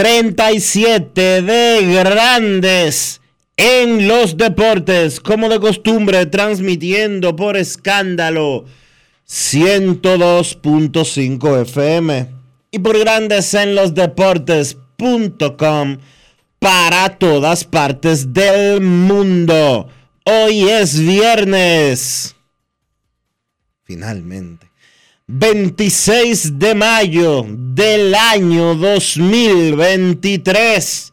3037 de Grandes en los Deportes, como de costumbre, transmitiendo por escándalo 102.5 FM y por Grandes en los Deportes.com para todas partes del mundo. Hoy es viernes. Finalmente. 26 de mayo del año 2023.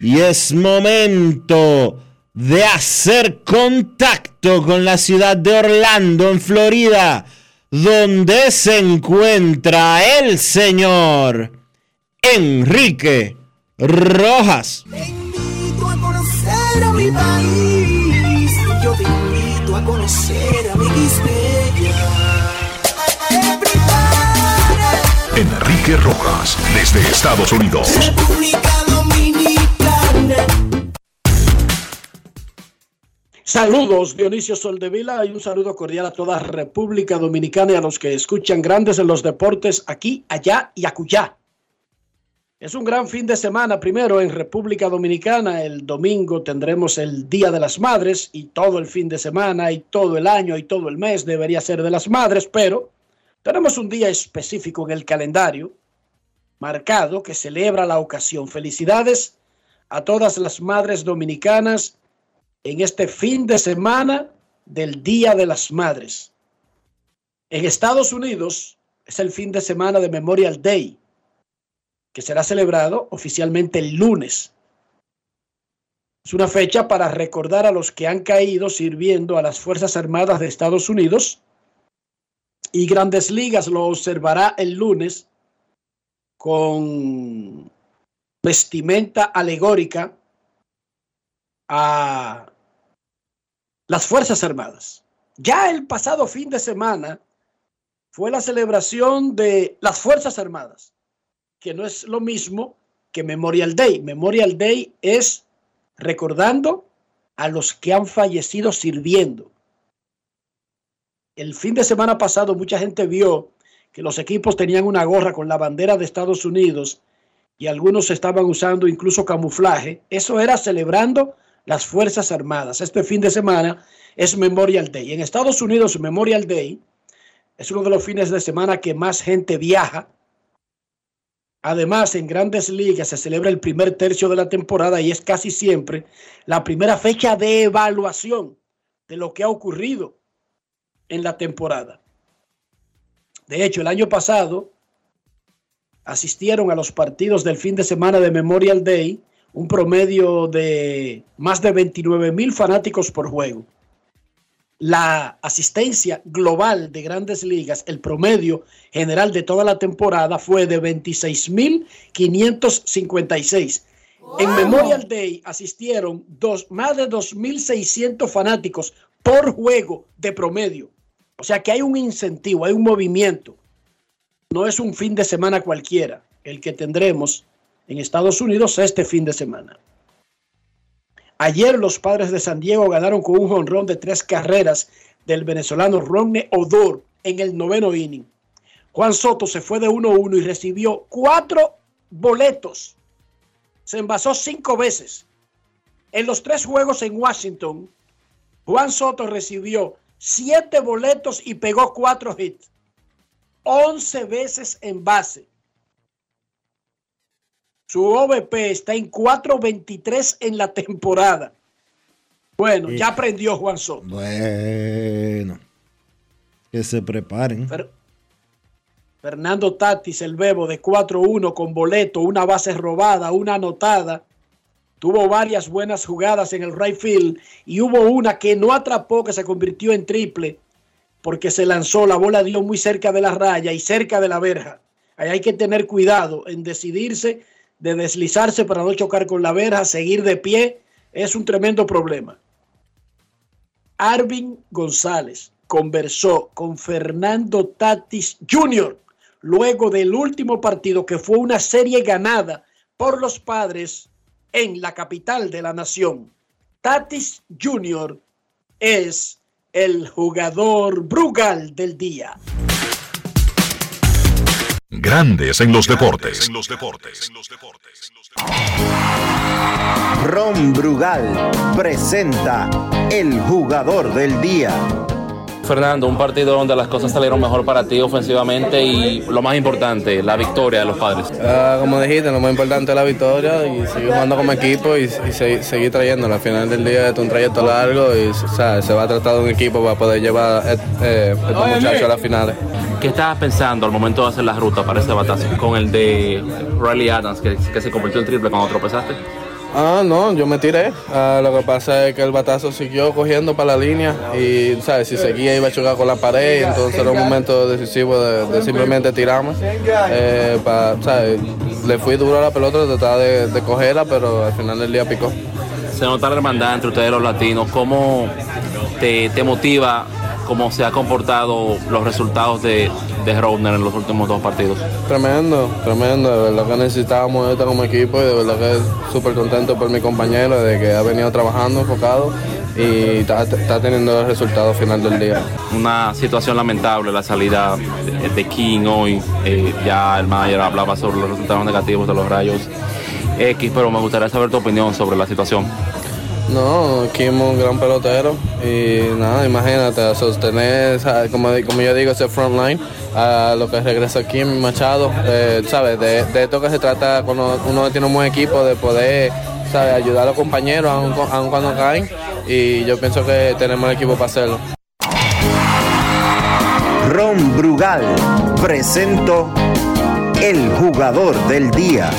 Y es momento de hacer contacto con la ciudad de Orlando, en Florida, donde se encuentra el señor Enrique Rojas. Yo te invito a conocer a mi Enrique Rojas, desde Estados Unidos. República Dominicana. Saludos, Dionisio Soldevila, y un saludo cordial a toda República Dominicana y a los que escuchan grandes en los deportes aquí, allá y acullá. Es un gran fin de semana, primero en República Dominicana, el domingo tendremos el Día de las Madres y todo el fin de semana y todo el año y todo el mes debería ser de las madres, pero tenemos un día específico en el calendario marcado que celebra la ocasión. Felicidades a todas las madres dominicanas en este fin de semana del Día de las Madres. En Estados Unidos es el fin de semana de Memorial Day, que será celebrado oficialmente el lunes. Es una fecha para recordar a los que han caído sirviendo a las Fuerzas Armadas de Estados Unidos y Grandes Ligas lo observará el lunes con vestimenta alegórica a las Fuerzas Armadas. Ya el pasado fin de semana fue la celebración de las Fuerzas Armadas, que no es lo mismo que Memorial Day. Memorial Day es recordando a los que han fallecido sirviendo. El fin de semana pasado mucha gente vio que los equipos tenían una gorra con la bandera de Estados Unidos y algunos estaban usando incluso camuflaje. Eso era celebrando las Fuerzas Armadas. Este fin de semana es Memorial Day. En Estados Unidos, Memorial Day es uno de los fines de semana que más gente viaja. Además, en grandes ligas se celebra el primer tercio de la temporada y es casi siempre la primera fecha de evaluación de lo que ha ocurrido en la temporada. De hecho, el año pasado asistieron a los partidos del fin de semana de Memorial Day un promedio de más de 29 mil fanáticos por juego. La asistencia global de grandes ligas, el promedio general de toda la temporada fue de 26 mil 556. En Memorial Day asistieron dos, más de 2.600 fanáticos por juego de promedio. O sea que hay un incentivo, hay un movimiento. No es un fin de semana cualquiera el que tendremos en Estados Unidos este fin de semana. Ayer los padres de San Diego ganaron con un jonrón de tres carreras del venezolano Ronnie Odor en el noveno inning. Juan Soto se fue de 1-1 y recibió cuatro boletos. Se envasó cinco veces. En los tres juegos en Washington, Juan Soto recibió siete boletos y pegó cuatro hits. Once veces en base. Su OVP está en 4.23 en la temporada. Bueno, ya aprendió Juan Soto. Bueno, que se preparen. Fer- Fernando Tatis, el bebo de 4-1 con boleto, una base robada, una anotada. Tuvo varias buenas jugadas en el right field y hubo una que no atrapó, que se convirtió en triple, porque se lanzó, la bola dio muy cerca de la raya y cerca de la verja. Ahí hay que tener cuidado en decidirse de deslizarse para no chocar con la verja, seguir de pie, es un tremendo problema. Arvin González conversó con Fernando Tatis Jr. luego del último partido que fue una serie ganada por los padres en la capital de la nación. Tatis Jr. es el jugador Brugal del día. Grandes en los deportes. En los deportes. Ron Brugal presenta el jugador del día. Fernando, un partido donde las cosas salieron mejor para ti ofensivamente y lo más importante, la victoria de los padres. Ah, como dijiste, lo más importante es la victoria y seguir jugando como equipo y, y se- seguir trayéndolo. Al final del día es un trayecto largo y o sea, se va a tratar de un equipo para poder llevar eh, eh, estos muchachos a las finales. ¿Qué estabas pensando al momento de hacer la ruta para ese batazo con el de Riley Adams, que, que se convirtió en triple cuando tropezaste? Ah, no, yo me tiré. Ah, lo que pasa es que el batazo siguió cogiendo para la línea y, ¿sabes? Si seguía iba a chocar con la pared, entonces era un momento decisivo de, simplemente tirarme. Eh. Le fui duro a la pelota, tratar de, de cogerla, pero al final del día picó. Se nota la hermandad entre ustedes los latinos. ¿Cómo te, te motiva cómo se ha comportado los resultados de, de Rodner en los últimos dos partidos? Tremendo, tremendo. De verdad que necesitábamos esto como equipo y de verdad que súper contento por mi compañero de que ha venido trabajando enfocado y está, está teniendo el resultado final del día. Una situación lamentable la salida de, King hoy. Eh, ya el manager hablaba sobre los resultados negativos de los rayos X, pero me gustaría saber tu opinión sobre la situación. No, Kim un gran pelotero y nada, imagínate, sostener, como, como yo digo, ese front line, a lo que regresa Kim Machado, ¿sabes? De, de esto que se trata cuando uno tiene un buen equipo, de poder, ¿sabes? Ayudar a los compañeros aun, aun cuando caen y yo pienso que tenemos el equipo para hacerlo. Ron Brugal presento el jugador del día.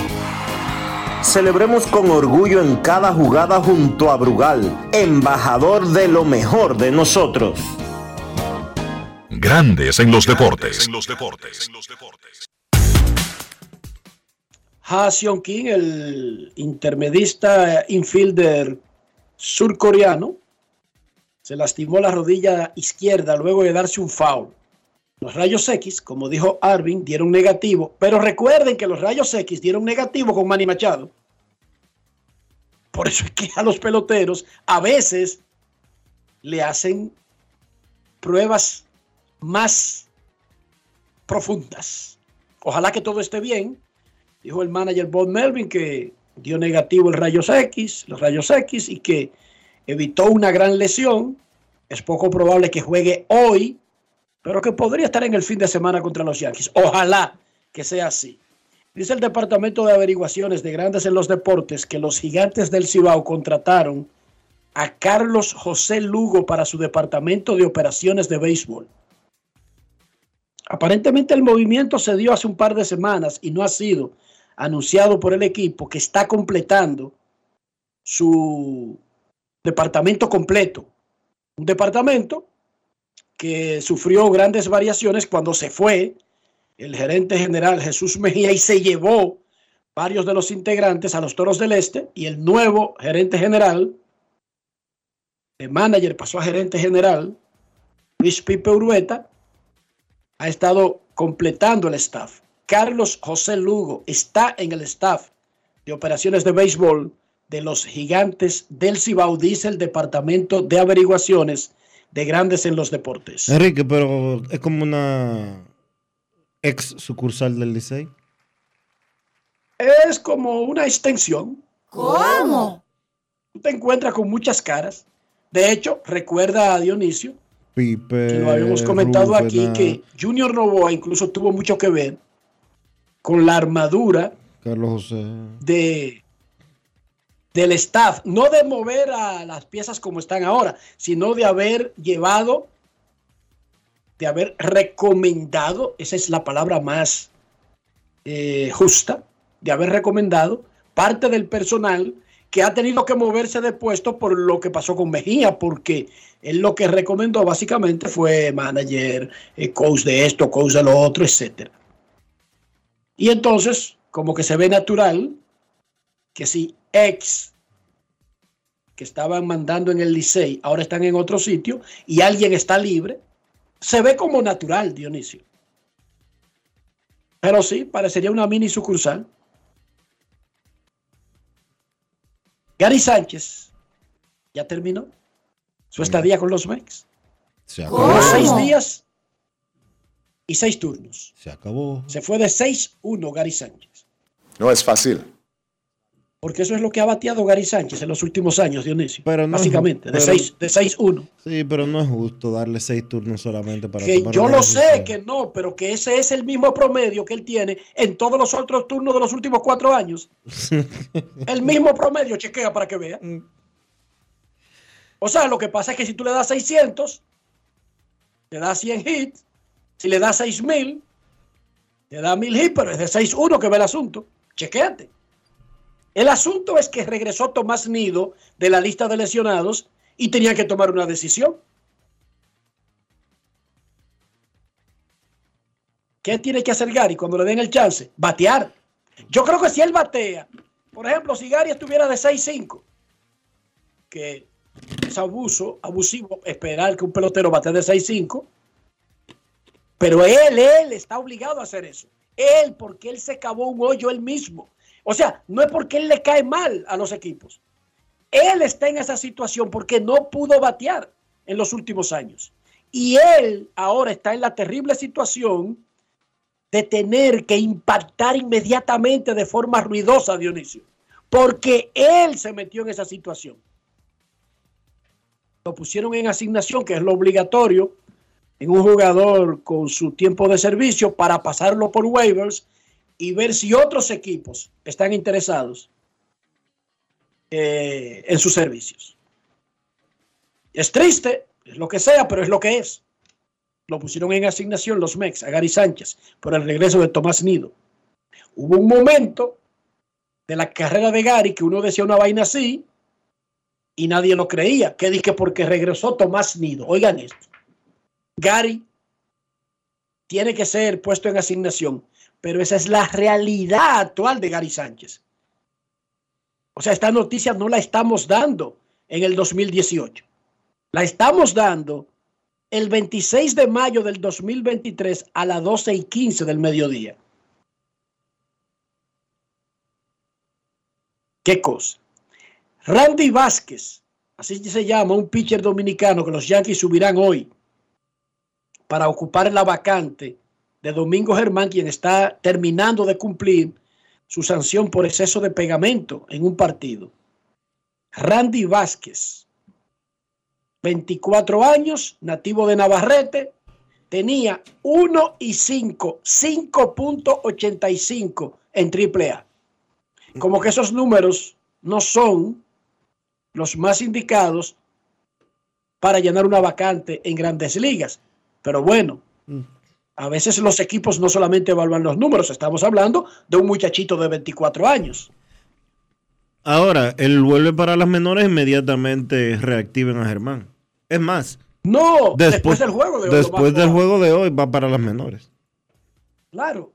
Celebremos con orgullo en cada jugada junto a Brugal, embajador de lo mejor de nosotros. Grandes en los deportes. En los deportes. Ha Seon Kim, el intermedista infielder surcoreano, se lastimó la rodilla izquierda luego de darse un foul. Los rayos X, como dijo Arvin, dieron negativo, pero recuerden que los rayos X dieron negativo con Manny Machado. Por eso es que a los peloteros a veces le hacen pruebas más profundas. Ojalá que todo esté bien. Dijo el manager Bob Melvin que dio negativo el rayos X, los rayos X y que evitó una gran lesión. Es poco probable que juegue hoy, pero que podría estar en el fin de semana contra los Yankees. Ojalá que sea así. Dice el Departamento de Averiguaciones de Grandes en los Deportes que los gigantes del Cibao contrataron a Carlos José Lugo para su departamento de operaciones de béisbol. Aparentemente el movimiento se dio hace un par de semanas y no ha sido anunciado por el equipo que está completando su departamento completo. Un departamento que sufrió grandes variaciones cuando se fue el gerente general Jesús Mejía y se llevó varios de los integrantes a los Toros del Este y el nuevo gerente general, el manager pasó a gerente general, Luis Pipe Urueta, ha estado completando el staff. Carlos José Lugo está en el staff de operaciones de béisbol de los gigantes del Cibao, dice el Departamento de Averiguaciones de Grandes en los Deportes. Enrique, pero es como una ex sucursal del Licey? Es como una extensión. ¿Cómo? Tú te encuentras con muchas caras. De hecho, recuerda a Dionisio, Pipe. que lo habíamos comentado Rubén, aquí, que Junior Novoa incluso tuvo mucho que ver con la armadura Carlos José. de, del staff, no de mover a las piezas como están ahora, sino de haber llevado, de haber recomendado, esa es la palabra más eh, justa, de haber recomendado parte del personal que ha tenido que moverse de puesto por lo que pasó con Mejía, porque él lo que recomendó básicamente fue manager, eh, coach de esto, coach de lo otro, etcétera. Y entonces, como que se ve natural que si ex que estaban mandando en el Licey ahora están en otro sitio y alguien está libre, se ve como natural, Dionisio. Pero sí, parecería una mini sucursal. Gary Sánchez ya terminó su estadía con los Mex. Se acabó. seis días y seis turnos. Se acabó. Se fue de 6-1 Gary Sánchez. No es fácil. Porque eso es lo que ha bateado Gary Sánchez en los últimos años, Dionisio. Pero no Básicamente, de ju- 6 de 6-1. Sí, pero no es justo darle seis turnos solamente para Que yo lo sé que no, pero que ese es el mismo promedio que él tiene en todos los otros turnos de los últimos cuatro años. el mismo promedio, chequea para que vea. O sea, lo que pasa es que si tú le das 600, le das 100 hits. Si le das 6000, le da 1000 hits, pero es de 6-1 que ve el asunto. Chequéate. El asunto es que regresó Tomás Nido de la lista de lesionados y tenía que tomar una decisión. ¿Qué tiene que hacer Gary cuando le den el chance? Batear. Yo creo que si él batea, por ejemplo, si Gary estuviera de 6-5, que es abuso, abusivo esperar que un pelotero bate de 6-5, pero él, él está obligado a hacer eso. Él, porque él se cavó un hoyo él mismo. O sea, no es porque él le cae mal a los equipos. Él está en esa situación porque no pudo batear en los últimos años. Y él ahora está en la terrible situación de tener que impactar inmediatamente de forma ruidosa, Dionisio. Porque él se metió en esa situación. Lo pusieron en asignación, que es lo obligatorio, en un jugador con su tiempo de servicio para pasarlo por waivers y ver si otros equipos están interesados eh, en sus servicios. Es triste, es lo que sea, pero es lo que es. Lo pusieron en asignación los Mex a Gary Sánchez por el regreso de Tomás Nido. Hubo un momento de la carrera de Gary que uno decía una vaina así y nadie lo creía. Que dije porque regresó Tomás Nido. Oigan esto. Gary tiene que ser puesto en asignación, pero esa es la realidad actual de Gary Sánchez. O sea, esta noticia no la estamos dando en el 2018. La estamos dando el 26 de mayo del 2023 a las 12 y 15 del mediodía. ¿Qué cosa? Randy Vázquez, así se llama, un pitcher dominicano que los Yankees subirán hoy para ocupar la vacante de Domingo Germán, quien está terminando de cumplir su sanción por exceso de pegamento en un partido. Randy Vázquez, 24 años, nativo de Navarrete, tenía 1 y 5, 5.85 en AAA. Como que esos números no son los más indicados para llenar una vacante en grandes ligas. Pero bueno, a veces los equipos no solamente evalúan los números, estamos hablando de un muchachito de 24 años. Ahora, él vuelve para las menores, inmediatamente reactiven a Germán. Es más, No, después, después, del juego de hoy. después del juego de hoy va para las menores. Claro.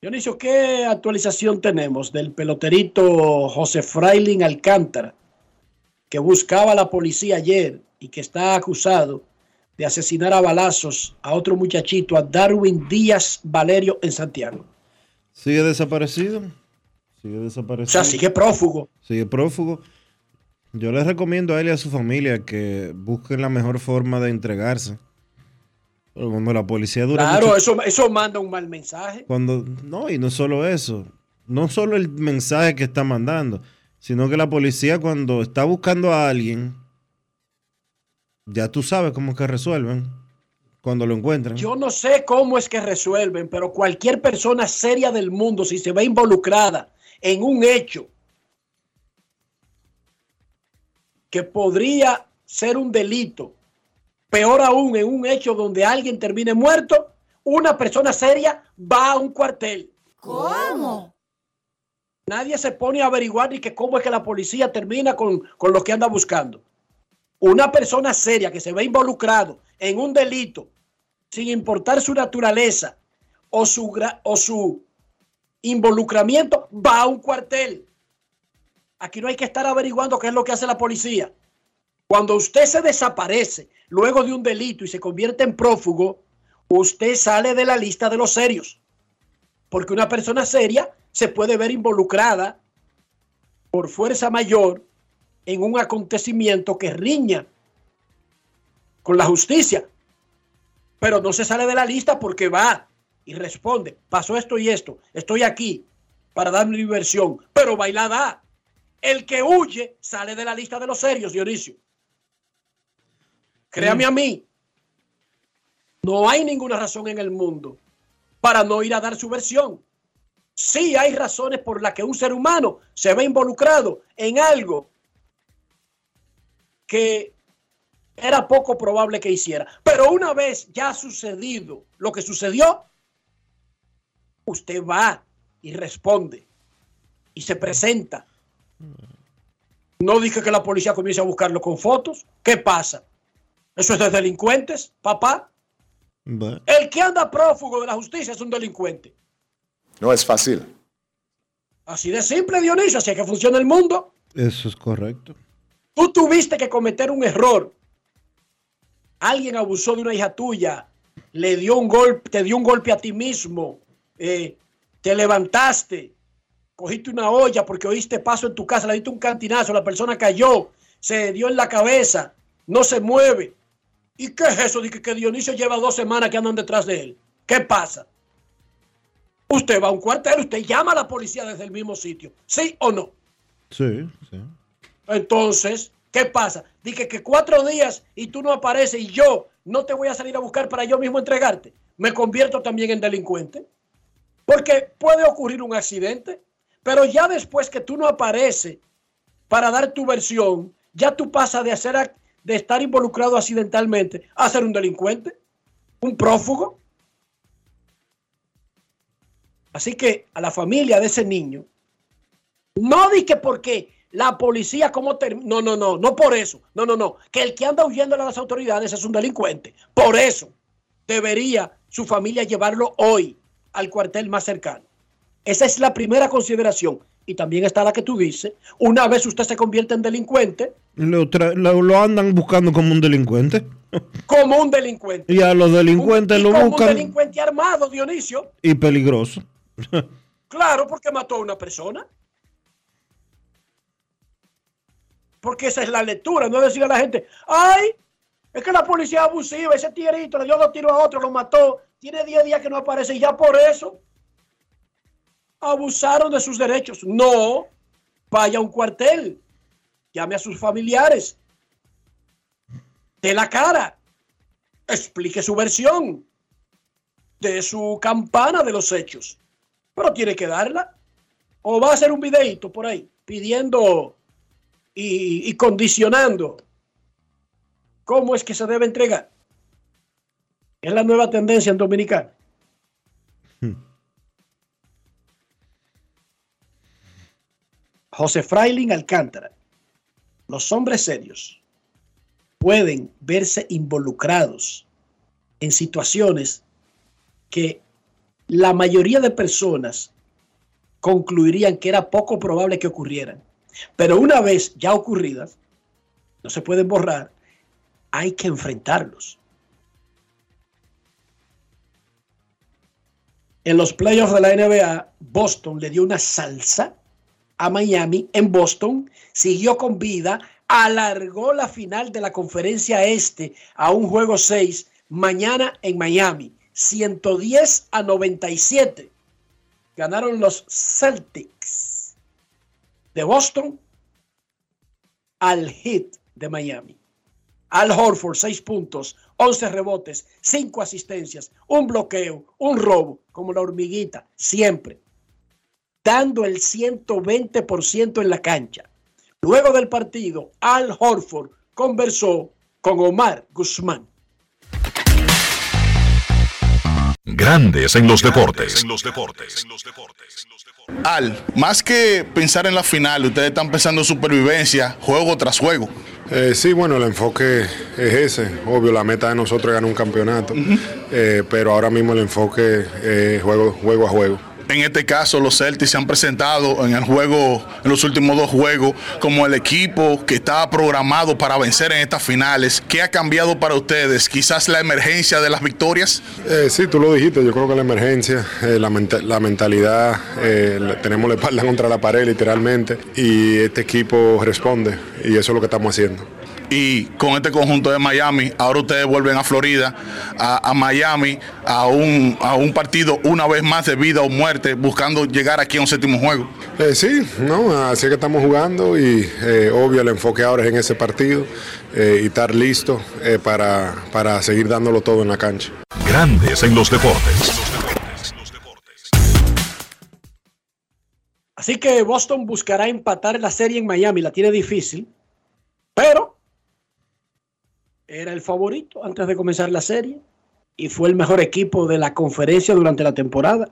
Dionisio, ¿qué actualización tenemos del peloterito José Frailin Alcántara, que buscaba a la policía ayer y que está acusado de asesinar a balazos a otro muchachito, a Darwin Díaz Valerio en Santiago? ¿Sigue desaparecido? Sigue O desaparecido. sea, sigue prófugo. Sigue prófugo. Yo les recomiendo a él y a su familia que busquen la mejor forma de entregarse. Pero cuando la policía dura Claro, mucho- eso, eso manda un mal mensaje. Cuando, no, y no solo eso, no solo el mensaje que está mandando, sino que la policía cuando está buscando a alguien, ya tú sabes cómo es que resuelven cuando lo encuentran. Yo no sé cómo es que resuelven, pero cualquier persona seria del mundo, si se ve involucrada en un hecho que podría ser un delito, peor aún en un hecho donde alguien termine muerto, una persona seria va a un cuartel. ¿Cómo? Nadie se pone a averiguar ni que cómo es que la policía termina con, con lo que anda buscando. Una persona seria que se ve involucrado en un delito, sin importar su naturaleza o su, o su involucramiento, va a un cuartel. Aquí no hay que estar averiguando qué es lo que hace la policía. Cuando usted se desaparece luego de un delito y se convierte en prófugo, usted sale de la lista de los serios. Porque una persona seria se puede ver involucrada por fuerza mayor en un acontecimiento que riña con la justicia. Pero no se sale de la lista porque va y responde, pasó esto y esto, estoy aquí para dar mi diversión, pero bailada. El que huye sale de la lista de los serios, Dionisio. Créame a mí, no hay ninguna razón en el mundo para no ir a dar su versión. Sí hay razones por las que un ser humano se ve involucrado en algo que era poco probable que hiciera. Pero una vez ya ha sucedido lo que sucedió, usted va y responde y se presenta. No dije que la policía comience a buscarlo con fotos. ¿Qué pasa? ¿Eso es de delincuentes, papá? El que anda prófugo de la justicia es un delincuente. No es fácil. Así de simple, Dionisio, así es que funciona el mundo. eso es correcto. Tú tuviste que cometer un error. Alguien abusó de una hija tuya, le dio un golpe, te dio un golpe a ti mismo, eh, te levantaste, cogiste una olla porque oíste paso en tu casa, le diste un cantinazo, la persona cayó, se dio en la cabeza, no se mueve. ¿Y qué es eso de que, Dionisio lleva dos semanas que andan detrás de él? ¿Qué pasa? Usted va a un cuartel, usted llama a la policía desde el mismo sitio, ¿sí o no? Sí, sí. Entonces, ¿qué pasa? Dije que cuatro días y tú no apareces y yo no te voy a salir a buscar para yo mismo entregarte. Me convierto también en delincuente. Porque puede ocurrir un accidente, pero ya después que tú no apareces para dar tu versión, ya tú pasas de, hacer, ac- de estar involucrado accidentalmente a ser un delincuente, un prófugo. Así que a la familia de ese niño, no di que porque la policía como term- no no no no por eso. No no no. Que el que anda huyendo a las autoridades es un delincuente. Por eso debería su familia llevarlo hoy al cuartel más cercano. Esa es la primera consideración. Y también está la que tú dices. Una vez usted se convierte en delincuente Lo, lo- lo andan buscando como un delincuente. como un delincuente. Y a los delincuentes Un- y lo como un delincuente armado Dionisio. y peligroso. Claro, porque mató a una persona. Porque esa es la lectura, no decir a la gente, ay, es que la policía abusiva, ese tierito le dio dos tiros a otro, lo mató, tiene 10 días que no aparece y ya por eso abusaron de sus derechos. No, vaya a un cuartel, llame a sus familiares, de la cara, explique su versión de su campana de los hechos pero tiene que darla. O va a hacer un videito por ahí pidiendo y, y condicionando cómo es que se debe entregar. Es la nueva tendencia en Dominicana. José Frailin Alcántara. Los hombres serios pueden verse involucrados en situaciones que la mayoría de personas concluirían que era poco probable que ocurrieran. Pero una vez ya ocurridas, no se pueden borrar, hay que enfrentarlos. En los playoffs de la NBA, Boston le dio una salsa a Miami en Boston, siguió con vida, alargó la final de la conferencia este a un juego 6, mañana en Miami. 110 a 97. Ganaron los Celtics de Boston al Heat de Miami. Al Horford, 6 puntos, 11 rebotes, 5 asistencias, un bloqueo, un robo, como la hormiguita, siempre. Dando el 120% en la cancha. Luego del partido, Al Horford conversó con Omar Guzmán. Grandes en los deportes. Al, más que pensar en la final, ustedes están pensando en supervivencia, juego tras juego. Eh, sí, bueno, el enfoque es ese. Obvio, la meta de nosotros es ganar un campeonato, eh, pero ahora mismo el enfoque es juego, juego a juego. En este caso, los Celtics se han presentado en el juego, en los últimos dos juegos, como el equipo que estaba programado para vencer en estas finales. ¿Qué ha cambiado para ustedes? Quizás la emergencia de las victorias. Eh, sí, tú lo dijiste. Yo creo que la emergencia, eh, la, menta- la mentalidad, eh, tenemos la espalda contra la pared literalmente y este equipo responde y eso es lo que estamos haciendo. Y con este conjunto de Miami, ahora ustedes vuelven a Florida, a, a Miami, a un, a un partido una vez más de vida o muerte, buscando llegar aquí a un séptimo juego. Eh, sí, no, así es que estamos jugando y eh, obvio el enfoque ahora es en ese partido eh, y estar listo eh, para, para seguir dándolo todo en la cancha. Grandes en los deportes. Así que Boston buscará empatar la serie en Miami. La tiene difícil, pero era el favorito antes de comenzar la serie y fue el mejor equipo de la conferencia durante la temporada.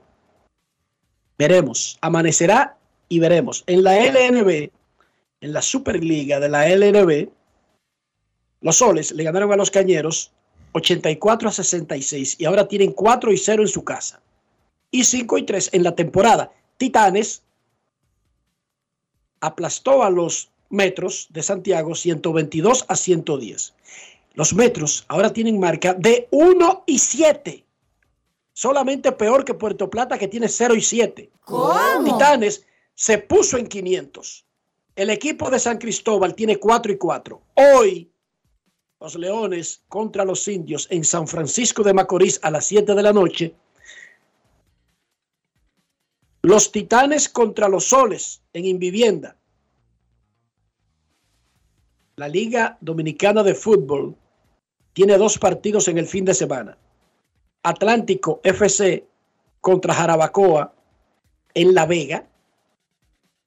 Veremos, amanecerá y veremos. En la LNB, en la Superliga de la LNB, los soles le ganaron a los cañeros 84 a 66 y ahora tienen 4 y 0 en su casa y 5 y 3 en la temporada. Titanes aplastó a los metros de Santiago 122 a 110. Los metros ahora tienen marca de 1 y 7. Solamente peor que Puerto Plata que tiene 0 y 7. Titanes se puso en 500. El equipo de San Cristóbal tiene 4 y 4. Hoy los Leones contra los Indios en San Francisco de Macorís a las 7 de la noche. Los Titanes contra los Soles en Invivienda. La Liga Dominicana de Fútbol tiene dos partidos en el fin de semana. Atlántico FC contra Jarabacoa en La Vega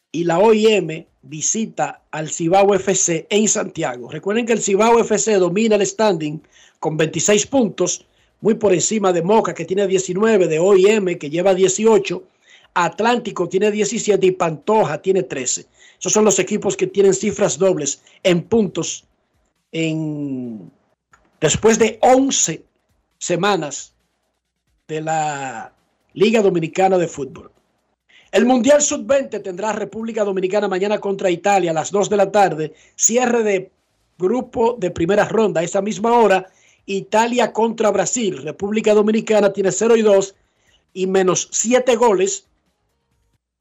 y la OIM visita al Cibao FC en Santiago. Recuerden que el Cibao FC domina el standing con 26 puntos, muy por encima de Moca que tiene 19, de OIM que lleva 18, Atlántico tiene 17 y Pantoja tiene 13. Esos son los equipos que tienen cifras dobles en puntos en después de 11 semanas de la Liga Dominicana de Fútbol. El Mundial Sub-20 tendrá República Dominicana mañana contra Italia a las 2 de la tarde. Cierre de grupo de primera ronda. A esa misma hora, Italia contra Brasil. República Dominicana tiene 0 y 2 y menos 7 goles.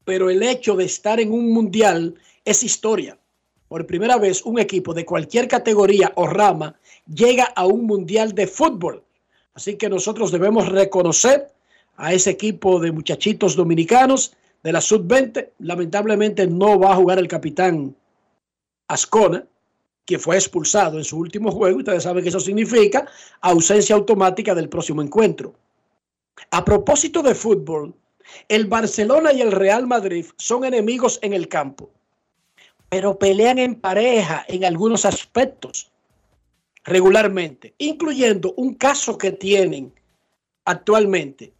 Pero el hecho de estar en un Mundial es historia. Por primera vez, un equipo de cualquier categoría o rama llega a un Mundial de fútbol. Así que nosotros debemos reconocer a ese equipo de muchachitos dominicanos de la sub-20. Lamentablemente no va a jugar el capitán Ascona, que fue expulsado en su último juego. Ustedes saben que eso significa ausencia automática del próximo encuentro. A propósito de fútbol, el Barcelona y el Real Madrid son enemigos en el campo, pero pelean en pareja en algunos aspectos regularmente, incluyendo un caso que tienen actualmente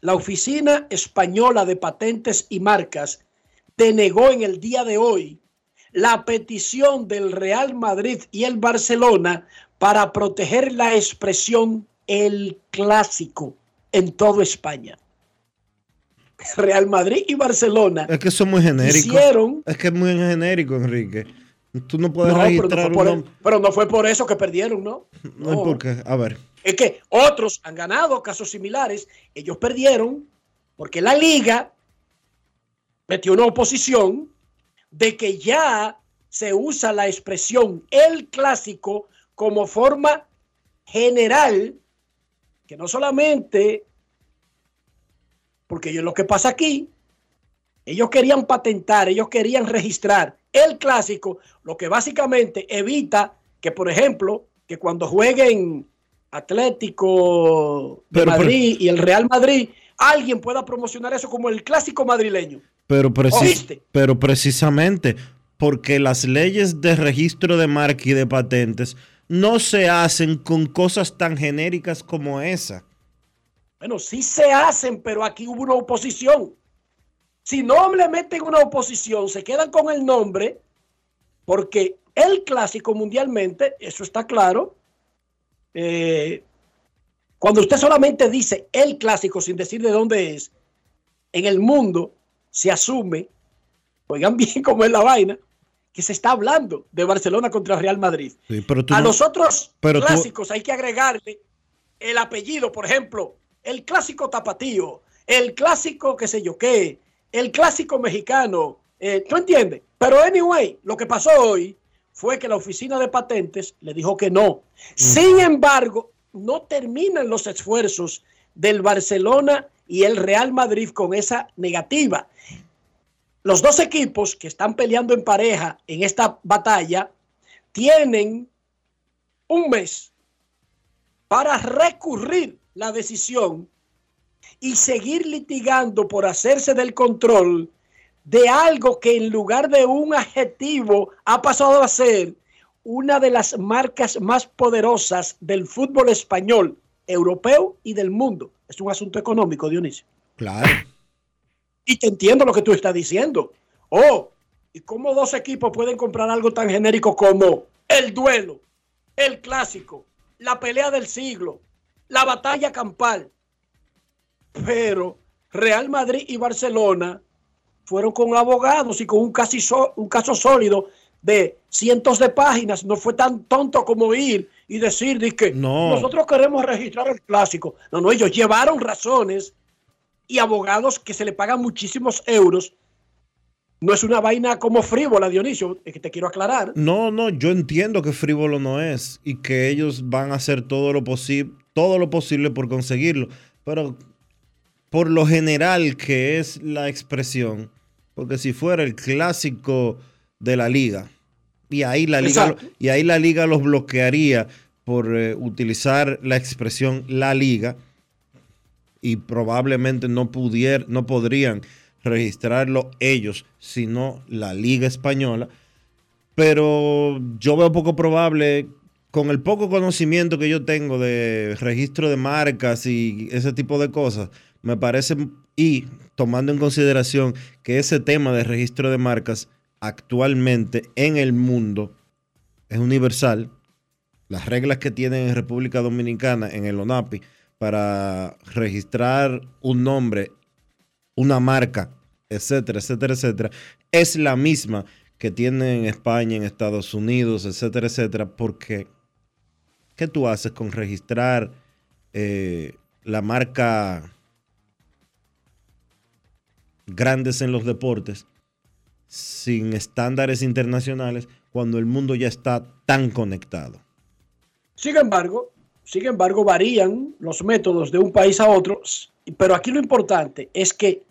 la Oficina Española de Patentes y Marcas denegó en el día de hoy la petición del Real Madrid y el Barcelona para proteger la expresión el clásico en toda España. Real Madrid y Barcelona Es que eso es muy genérico. hicieron Es que es muy genérico, Enrique. Tú no puedes No, pero, no registrar por, un nom- pero no fue por eso que perdieron, ¿no? No hay por qué. A ver. Es que otros han ganado casos similares, ellos perdieron porque la liga metió una oposición de que ya se usa la expresión el clásico como forma general que no solamente, porque yo- lo que pasa aquí, ellos querían patentar, ellos querían registrar el clásico, lo que básicamente evita que, por ejemplo, que cuando jueguen Atlético de Pero, pero- Madrid y el Real Madrid, alguien pueda promocionar eso como el clásico madrileño. Pero, pero precisamente porque las leyes de registro de marca y de patentes no se hacen con cosas tan genéricas como esa. Bueno, sí se hacen, pero aquí hubo una oposición. Si no le meten una oposición, se quedan con el nombre, porque el clásico mundialmente, eso está claro, eh, cuando usted solamente dice el clásico sin decir de dónde es, en el mundo se asume, oigan bien cómo es la vaina, que se está hablando de Barcelona contra Real Madrid. Sí, pero tú A los otros pero tú- clásicos hay que agregarle el apellido, por ejemplo, el clásico tapatío, el clásico qué sé yo qué, el clásico mexicano, eh, ¿tú entiendes? Pero anyway, lo que pasó hoy fue que la oficina de patentes le dijo que no. Sin embargo, no terminan los esfuerzos del Barcelona y el Real Madrid con esa negativa. Los dos equipos que están peleando en pareja en esta batalla tienen un mes para recurrir la decisión y seguir litigando por hacerse del control de algo que en lugar de un adjetivo ha pasado a ser una de las marcas más poderosas del fútbol español, europeo y del mundo. Es un asunto económico, Dionisio. Claro. Y te entiendo lo que tú estás diciendo. Oh, ¿y cómo dos equipos pueden comprar algo tan genérico como el duelo, el clásico, la pelea del siglo, la batalla campal? Pero Real Madrid y Barcelona fueron con abogados y con un, casi so- un caso sólido de cientos de páginas. No fue tan tonto como ir y decir de que No. nosotros queremos registrar el clásico. No, no, ellos llevaron razones y abogados que se le pagan muchísimos euros. No es una vaina como frívola, Dionisio, es que te quiero aclarar. No, no, yo entiendo que frívolo no es y que ellos van a hacer todo lo posible, todo lo posible por conseguirlo, pero por lo general que es la expresión, porque si fuera el clásico de la liga y ahí la liga Exacto. y ahí la liga los bloquearía por eh, utilizar la expresión la liga y probablemente no pudier, no podrían registrarlo ellos, sino la liga española pero yo veo poco probable, con el poco conocimiento que yo tengo de registro de marcas y ese tipo de cosas, me parece, y tomando en consideración que ese tema de registro de marcas actualmente en el mundo es universal, las reglas que tienen en República Dominicana, en el ONAPI, para registrar un nombre, una marca, etcétera, etcétera, etcétera, es la misma que tienen en España, en Estados Unidos, etcétera, etcétera, porque ¿qué tú haces con registrar eh, la marca grandes en los deportes sin estándares internacionales cuando el mundo ya está tan conectado? Sin embargo, sin embargo, varían los métodos de un país a otro, pero aquí lo importante es que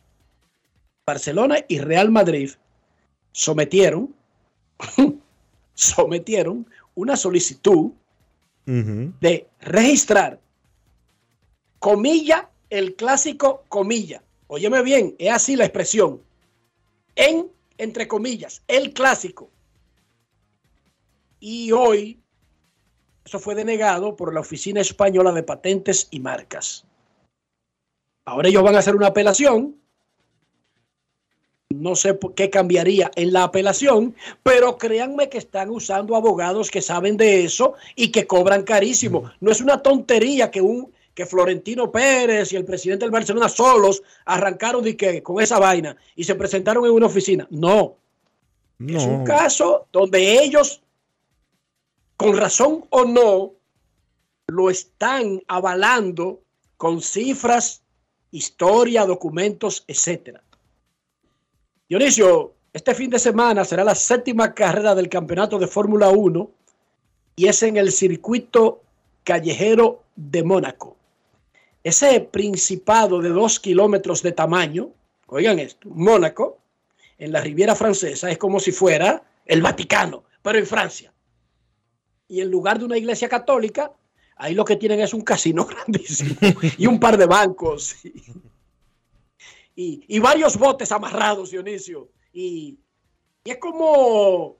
Barcelona y Real Madrid sometieron, sometieron una solicitud De registrar, comilla, el clásico comilla. Óyeme bien, es así la expresión. En, entre comillas, el clásico. Y hoy, eso fue denegado por la Oficina Española de Patentes y Marcas. Ahora ellos van a hacer una apelación. No sé qué cambiaría en la apelación, pero créanme que están usando abogados que saben de eso y que cobran carísimo. No es una tontería que un que Florentino Pérez y el presidente del Barcelona solos arrancaron de que con esa vaina y se presentaron en una oficina. No, es un No. caso donde ellos, con razón o no, lo están avalando con cifras, historia, documentos, etcétera. Dionisio, este fin de semana será la séptima carrera del campeonato de Fórmula 1 y es en el circuito callejero de Mónaco. Ese principado de dos kilómetros de tamaño, oigan esto, Mónaco, en la Riviera Francesa, es como si fuera el Vaticano, pero en Francia. Y en lugar de una iglesia católica, ahí lo que tienen es un casino grandísimo y un par de bancos y, varios botes amarrados, Dionisio. Y, y es como,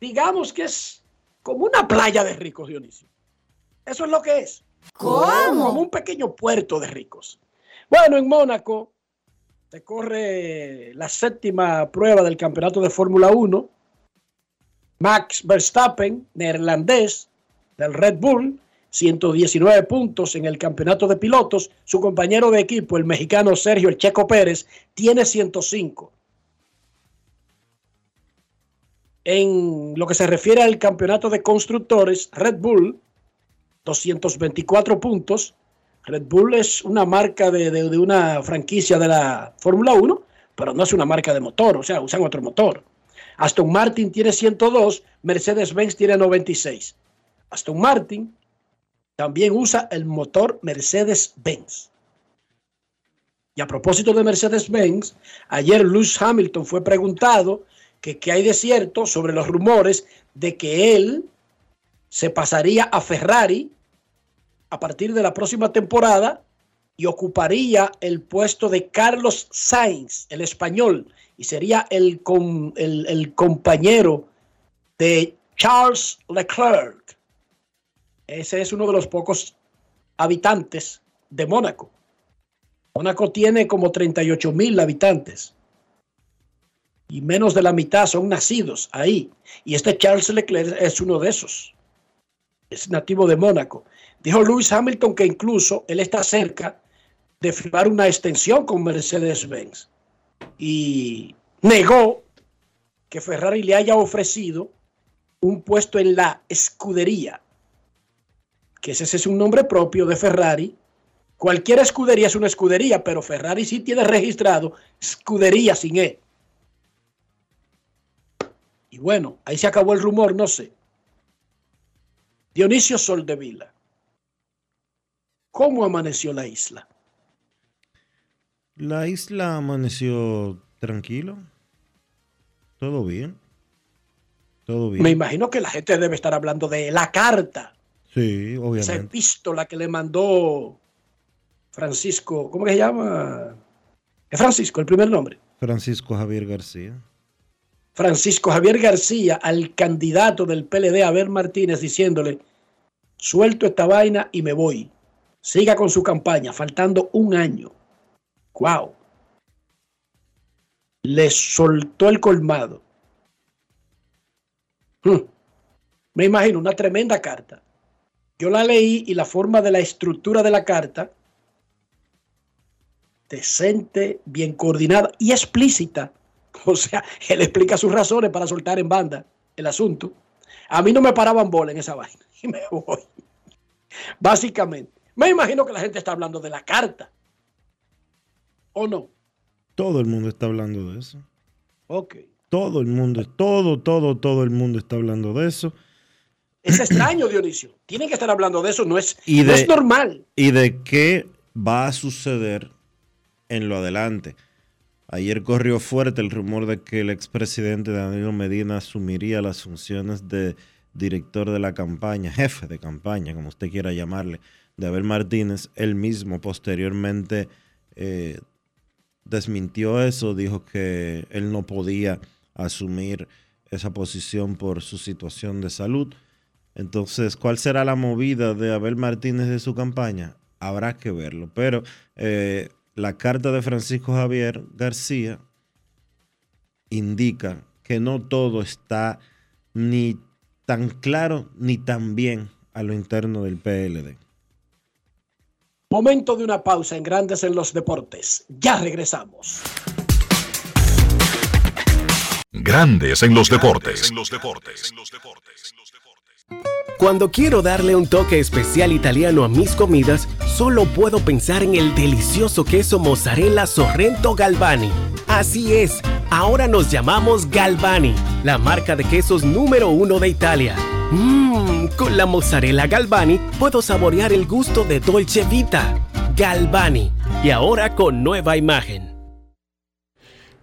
digamos que es como una playa de ricos, Dionisio. Eso es lo que es. Como un pequeño puerto de ricos. Bueno, en Mónaco se corre la séptima prueba del campeonato de Fórmula 1. Max Verstappen, neerlandés del Red Bull, 119 puntos en el campeonato de pilotos. Su compañero de equipo, el mexicano Sergio El Checo Pérez, tiene 105. En lo que se refiere al campeonato de constructores, Red Bull, 224 puntos. Red Bull es una marca de, de- de una franquicia de la Fórmula 1, pero no es una marca de motor, o sea, usan otro motor. Aston Martin tiene 102, Mercedes-Benz tiene 96. Aston Martin también usa el motor Mercedes-Benz. Y a propósito de Mercedes-Benz, ayer Lewis Hamilton fue preguntado que qué hay de cierto sobre los rumores de que él se pasaría a Ferrari a partir de la próxima temporada y ocuparía el puesto de Carlos Sainz, el español, y sería el, el- el compañero de Charles Leclerc. Ese es uno de los pocos habitantes de Mónaco. Mónaco tiene como 38 mil habitantes y menos de la mitad son nacidos ahí. Y este Charles Leclerc es uno de esos. Es nativo de Mónaco. Dijo Lewis Hamilton que incluso él está cerca de firmar una extensión con Mercedes-Benz. Y negó que Ferrari le haya ofrecido un puesto en la escudería, que ese es un nombre propio de Ferrari. Cualquier escudería es una escudería, pero Ferrari sí tiene registrado escudería sin E. Y bueno, ahí se acabó el rumor, no sé. Dionisio Soldevila. ¿Cómo amaneció la isla? La isla amaneció tranquilo. Todo bien. Todo bien. Me imagino que la gente debe estar hablando de la carta, Sí, esa obviamente. epístola que le mandó Francisco, ¿cómo que se llama? Es Francisco, el primer nombre. Francisco Javier García. Francisco Javier García al candidato del PLD, Abel Martínez, diciéndole, suelto esta vaina y me voy. Siga con su campaña, faltando un año. ¡Wow! Le soltó el colmado. Hmm. Me imagino una tremenda carta. Yo la leí y la forma de la estructura de la carta, decente, bien coordinada y explícita. O sea, él explica sus razones para soltar en banda el asunto. A mí no me paraban bola en esa vaina y me voy. Básicamente, me imagino que la gente está hablando de la carta. ¿O no? Todo el mundo está hablando de eso. Ok. Todo el mundo, todo, todo, todo el mundo está hablando de eso. Es extraño, Dionisio. Tienen que estar hablando de eso. No es, Y no de- es normal. Y de qué va a suceder en lo adelante. Ayer corrió fuerte el rumor de que el expresidente Danilo Medina asumiría las funciones de director de la campaña, jefe de campaña, como usted quiera llamarle, de Abel Martínez. Él mismo posteriormente eh, desmintió eso, dijo que él no podía asumir esa posición por su situación de salud. Entonces, ¿cuál será la movida de Abel Martínez de su campaña? Habrá que verlo. Pero eh, la carta de Francisco Javier García indica que no todo está ni tan claro ni tan bien a lo interno del PLD. Momento de una pausa en Grandes en los Deportes. Ya regresamos. Grandes en los deportes. Cuando quiero darle un toque especial italiano a mis comidas, solo puedo pensar en el delicioso queso mozzarella Sorrento Galvani. Así es, ahora nos llamamos Galvani, la marca de quesos número uno de Italia. Mmm, con la mozzarella Galvani puedo saborear el gusto de Dolce Vita. Galvani. Y ahora con nueva imagen.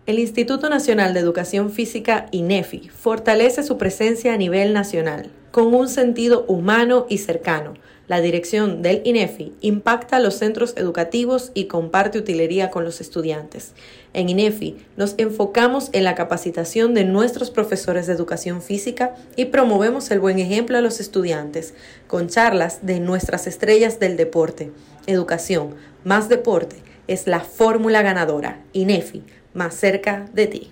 El Instituto Nacional de Educación Física, INEFI, fortalece su presencia a nivel nacional, con un sentido humano y cercano. La dirección del INEFI impacta los centros educativos y comparte utilería con los estudiantes. En INEFI nos enfocamos en la capacitación de nuestros profesores de educación física y promovemos el buen ejemplo a los estudiantes, con charlas de nuestras estrellas del deporte. Educación más deporte es la fórmula ganadora. INEFI más cerca de ti.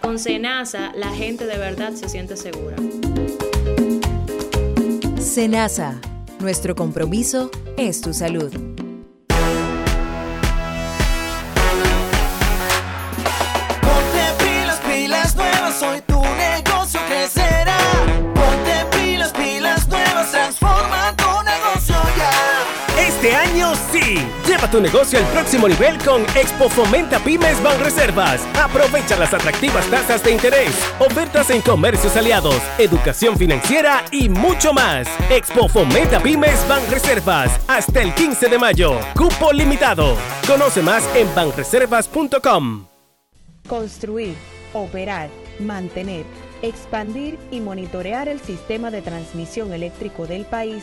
Con SENASA la gente de verdad se siente segura. SENASA, nuestro compromiso es tu salud. Lleva tu negocio al próximo nivel con Expo Fomenta Pymes Banreservas. Aprovecha las atractivas tasas de interés, ofertas en comercios aliados, educación financiera y mucho más. Expo Fomenta Pymes Banreservas hasta el 15 de mayo. Cupo limitado. Conoce más en banreservas.com. Construir, operar, mantener, expandir y monitorear el sistema de transmisión eléctrico del país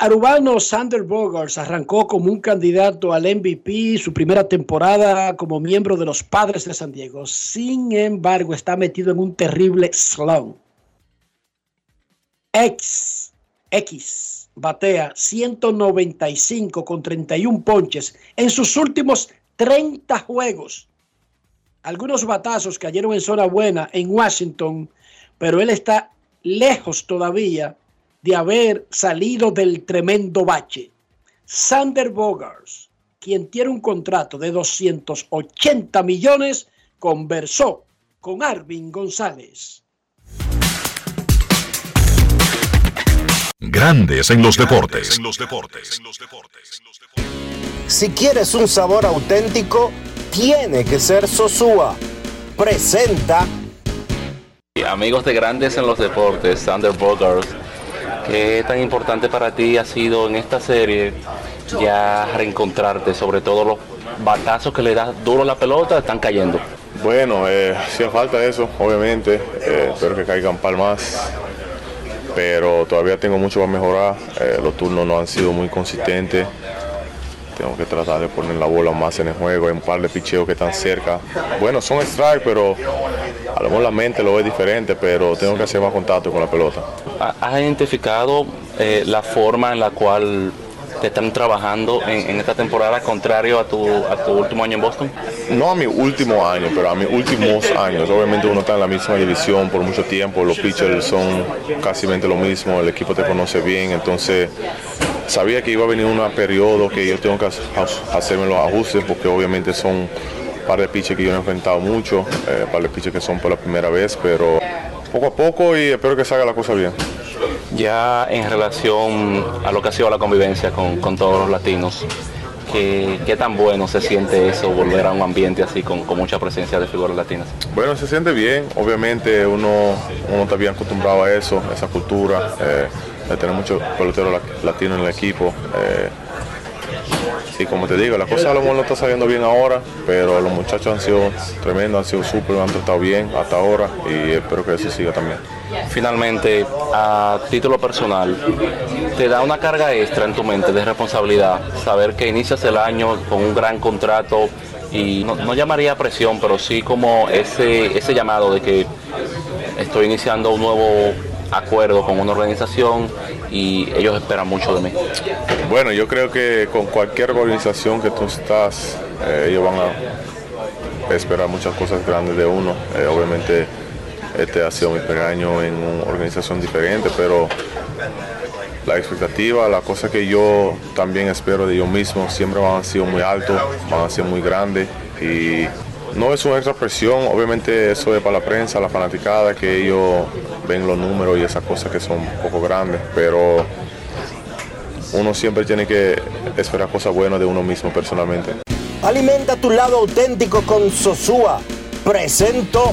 Arubano Sander Bogarts arrancó como un candidato al MVP su primera temporada como miembro de los Padres de San Diego. Sin embargo, está metido en un terrible slump. X, X batea 195 con 31 ponches en sus últimos 30 juegos. Algunos batazos cayeron en zona buena en Washington, pero él está lejos todavía de haber salido del tremendo bache. Sander Bogarts, quien tiene un contrato de 280 millones, conversó con Arvin González. Grandes en los deportes. Si quieres un sabor auténtico, tiene que ser Sosúa. Presenta Amigos de Grandes en los Deportes, Sander Bogarts, ¿qué tan importante para ti ha sido en esta serie ya reencontrarte, sobre todo los batazos que le das duro a la pelota están cayendo? Bueno, eh, hacía falta eso, obviamente. eh, espero que caigan palmas. Pero todavía tengo mucho para mejorar. eh, los turnos no han sido muy consistentes. Tengo que tratar de poner la bola más en el juego, hay un par de picheos que están cerca. Bueno, son strike, pero a lo mejor la mente lo ve diferente, pero tengo que hacer más contacto con la pelota. ¿Ha- ¿Has identificado eh, la forma en la cual te están trabajando en, esta temporada contrario a tu, a tu último año en Boston? No a mi último año, pero a mis últimos años. Obviamente uno está en la misma división por mucho tiempo, los pitchers son casi lo mismo, el equipo te conoce bien, entonces sabía que iba a venir un periodo que yo tengo que ha- hacerme los ajustes porque obviamente son un par de pitchers que yo no he enfrentado mucho, eh, un par de pitchers que son por la primera vez, pero poco a poco y espero que salga la cosa bien. Ya en relación a lo que ha sido la convivencia con, todos los latinos, ¿qué, tan bueno se siente eso, volver a un ambiente así con, mucha presencia de figuras latinas? Bueno, se siente bien, obviamente uno, uno está bien acostumbrado a eso, a esa cultura, eh, de tener muchos peloteros la- latinos en el equipo. eh, sí, como te digo, la cosa a lo mejor no está saliendo bien ahora, pero los muchachos han sido tremendos, han sido súper, han tratado bien hasta ahora y espero que eso siga también. Finalmente, a título personal, ¿te da una carga extra en tu mente de responsabilidad saber que inicias el año con un gran contrato y no, no llamaría presión, pero sí como ese, ese llamado de que estoy iniciando un nuevo acuerdo con una organización y ellos esperan mucho de mí? Bueno, yo creo que con cualquier organización que tú estás, eh, ellos van a esperar muchas cosas grandes de uno. Eh, obviamente este ha sido mi primer año en una organización diferente, pero la expectativa, la cosa que yo también espero de yo mismo, siempre van a ser muy altos, van a ser muy grandes y no es una extra presión, obviamente eso es para la prensa, la fanaticada, que ellos ven los números y esas cosas que son un poco grandes, pero uno siempre tiene que esperar cosas buenas de uno mismo personalmente. Alimenta tu lado auténtico con Sosúa. Presento.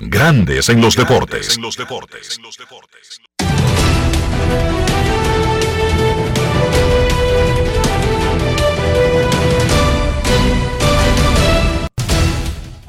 Grandes en los deportes.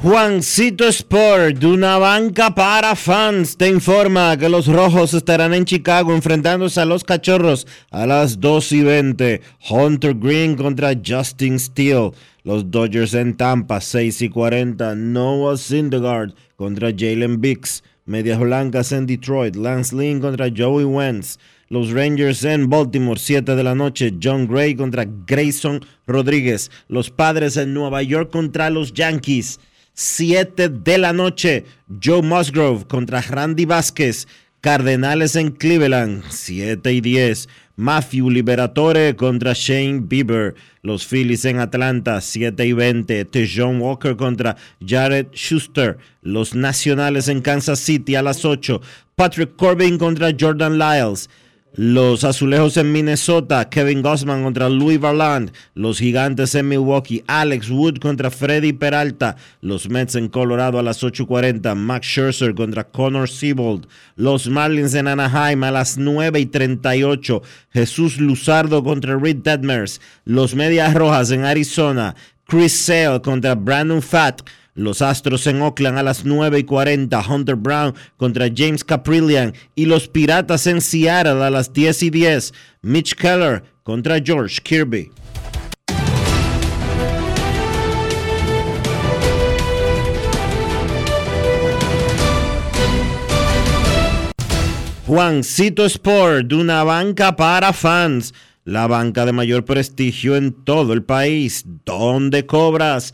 Juancito Sport, de una banca para fans, te informa que los rojos estarán en Chicago enfrentándose a los cachorros a las 2 y 20. Hunter Green contra Justin Steele. Los Dodgers en Tampa, 6 y 40. Noah Syndergaard contra Jalen Biggs. Medias Blancas en Detroit. Lance Lynn contra Joey Wentz. Los Rangers en Baltimore, 7 de la noche. John Gray contra Grayson Rodríguez. Los Padres en Nueva York contra los Yankees. 7 de la noche. Joe Musgrove contra Randy Vázquez. Cardenales en Cleveland, 7 y 10. Matthew Liberatore contra Shane Bieber. Los Phillies en Atlanta, 7 y 20. Tejon Walker contra Jared Schuster. Los Nacionales en Kansas City a las 8. Patrick Corbin contra Jordan Lyles. Los Azulejos en Minnesota, Kevin Gossman contra Louis Varland. Los Gigantes en Milwaukee, Alex Wood contra Freddy Peralta. Los Mets en Colorado a las 8.40, Max Scherzer contra Connor Siebold. Los Marlins en Anaheim a las 9 y 38, Jesús Luzardo contra Reed Detmers. Los Medias Rojas en Arizona, Chris Sale contra Brandon Fatt. Los Astros en Oakland a las 9 y 40. Hunter Brown contra James Caprillian. Y los Piratas en Seattle a las 10 y 10. Mitch Keller contra George Kirby. Juancito Sport, una banca para fans. La banca de mayor prestigio en todo el país. Donde cobras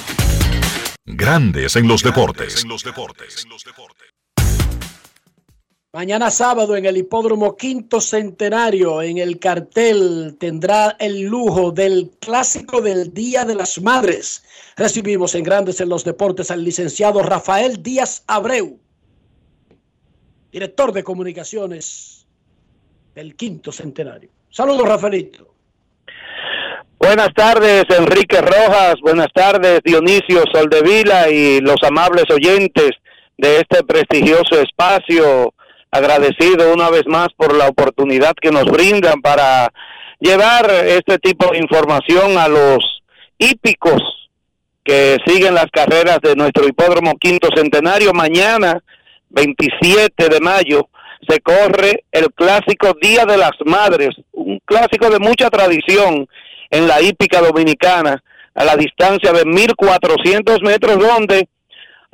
Grandes en los deportes. Mañana sábado en el hipódromo Quinto Centenario, en el cartel, tendrá el lujo del clásico del Día de las Madres. Recibimos en Grandes en los Deportes al licenciado Rafael Díaz Abreu, director de comunicaciones del Quinto Centenario. Saludos, Rafaelito. Buenas tardes, Enrique Rojas. Buenas tardes, Dionisio Soldevila y los amables oyentes de este prestigioso espacio. Agradecido una vez más por la oportunidad que nos brindan para llevar este tipo de información a los hípicos que siguen las carreras de nuestro hipódromo quinto centenario. Mañana, 27 de mayo, se corre el clásico Día de las Madres, un clásico de mucha tradición en la hípica dominicana, a la distancia de 1400 metros, donde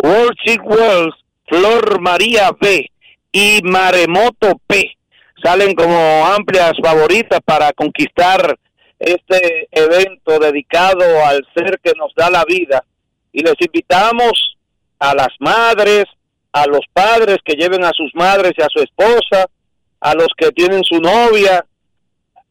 World Chick Wells, Flor María B y Maremoto P salen como amplias favoritas para conquistar este evento dedicado al ser que nos da la vida. Y les invitamos a las madres, a los padres que lleven a sus madres y a su esposa, a los que tienen su novia,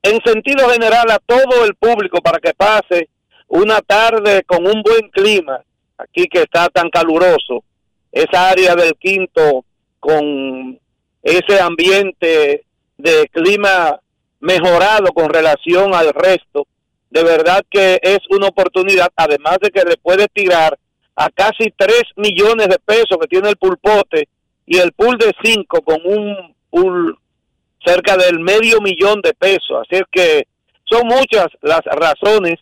en sentido general a todo el público para que pase una tarde con un buen clima, aquí que está tan caluroso, esa área del quinto con ese ambiente de clima mejorado con relación al resto, de verdad que es una oportunidad, además de que le puede tirar a casi 3 millones de pesos que tiene el pulpote y el pool de 5 con un pool cerca del medio millón de pesos. Así es que son muchas las razones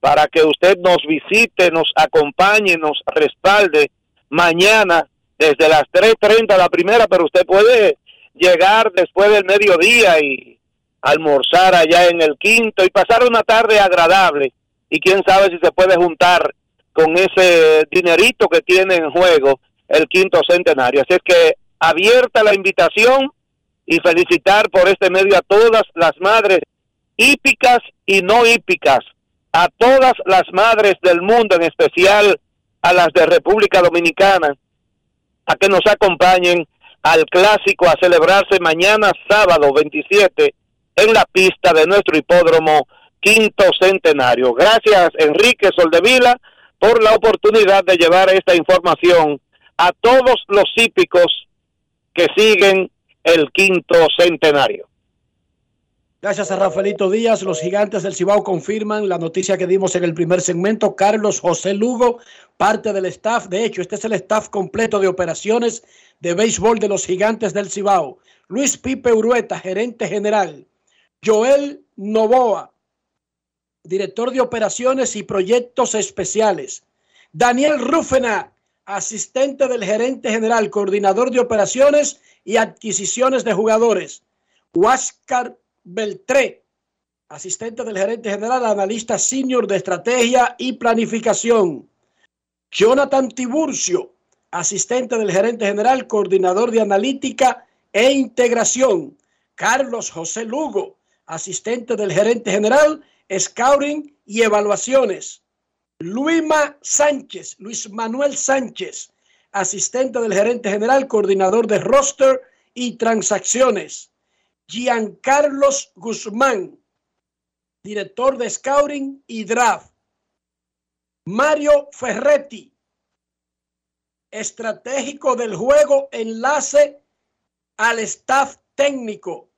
para que usted nos visite, nos acompañe, nos respalde mañana desde las 3.30 la primera, pero usted puede llegar después del mediodía y almorzar allá en el quinto y pasar una tarde agradable y quién sabe si se puede juntar con ese dinerito que tiene en juego el quinto centenario. Así es que abierta la invitación y felicitar por este medio a todas las madres hípicas y no hípicas, a todas las madres del mundo, en especial a las de República Dominicana, a que nos acompañen al clásico a celebrarse mañana sábado 27 en la pista de nuestro hipódromo quinto centenario. Gracias Enrique Soldevila por la oportunidad de llevar esta información a todos los hípicos que siguen el quinto centenario. Gracias a Rafaelito Díaz, los gigantes del Cibao confirman la noticia que dimos en el primer segmento. Carlos José Lugo, parte del staff. De hecho, este es el staff completo de operaciones de béisbol de los gigantes del Cibao. Luis Pipe Urueta, gerente general. Joel Novoa, director de operaciones y proyectos especiales. Daniel Rufena, asistente del gerente general, coordinador de operaciones y adquisiciones de jugadores. Huáscar Beltré, asistente del gerente general, analista senior de estrategia y planificación. Jonathan Tiburcio, asistente del gerente general, coordinador de analítica e integración. Carlos José Lugo, asistente del gerente general, scouting y evaluaciones. Luima Sánchez, Luis Manuel Sánchez, asistente del gerente general, coordinador de roster y transacciones. Giancarlos Guzmán, director de scouting y draft. Mario Ferretti, estratégico del juego, enlace al staff técnico.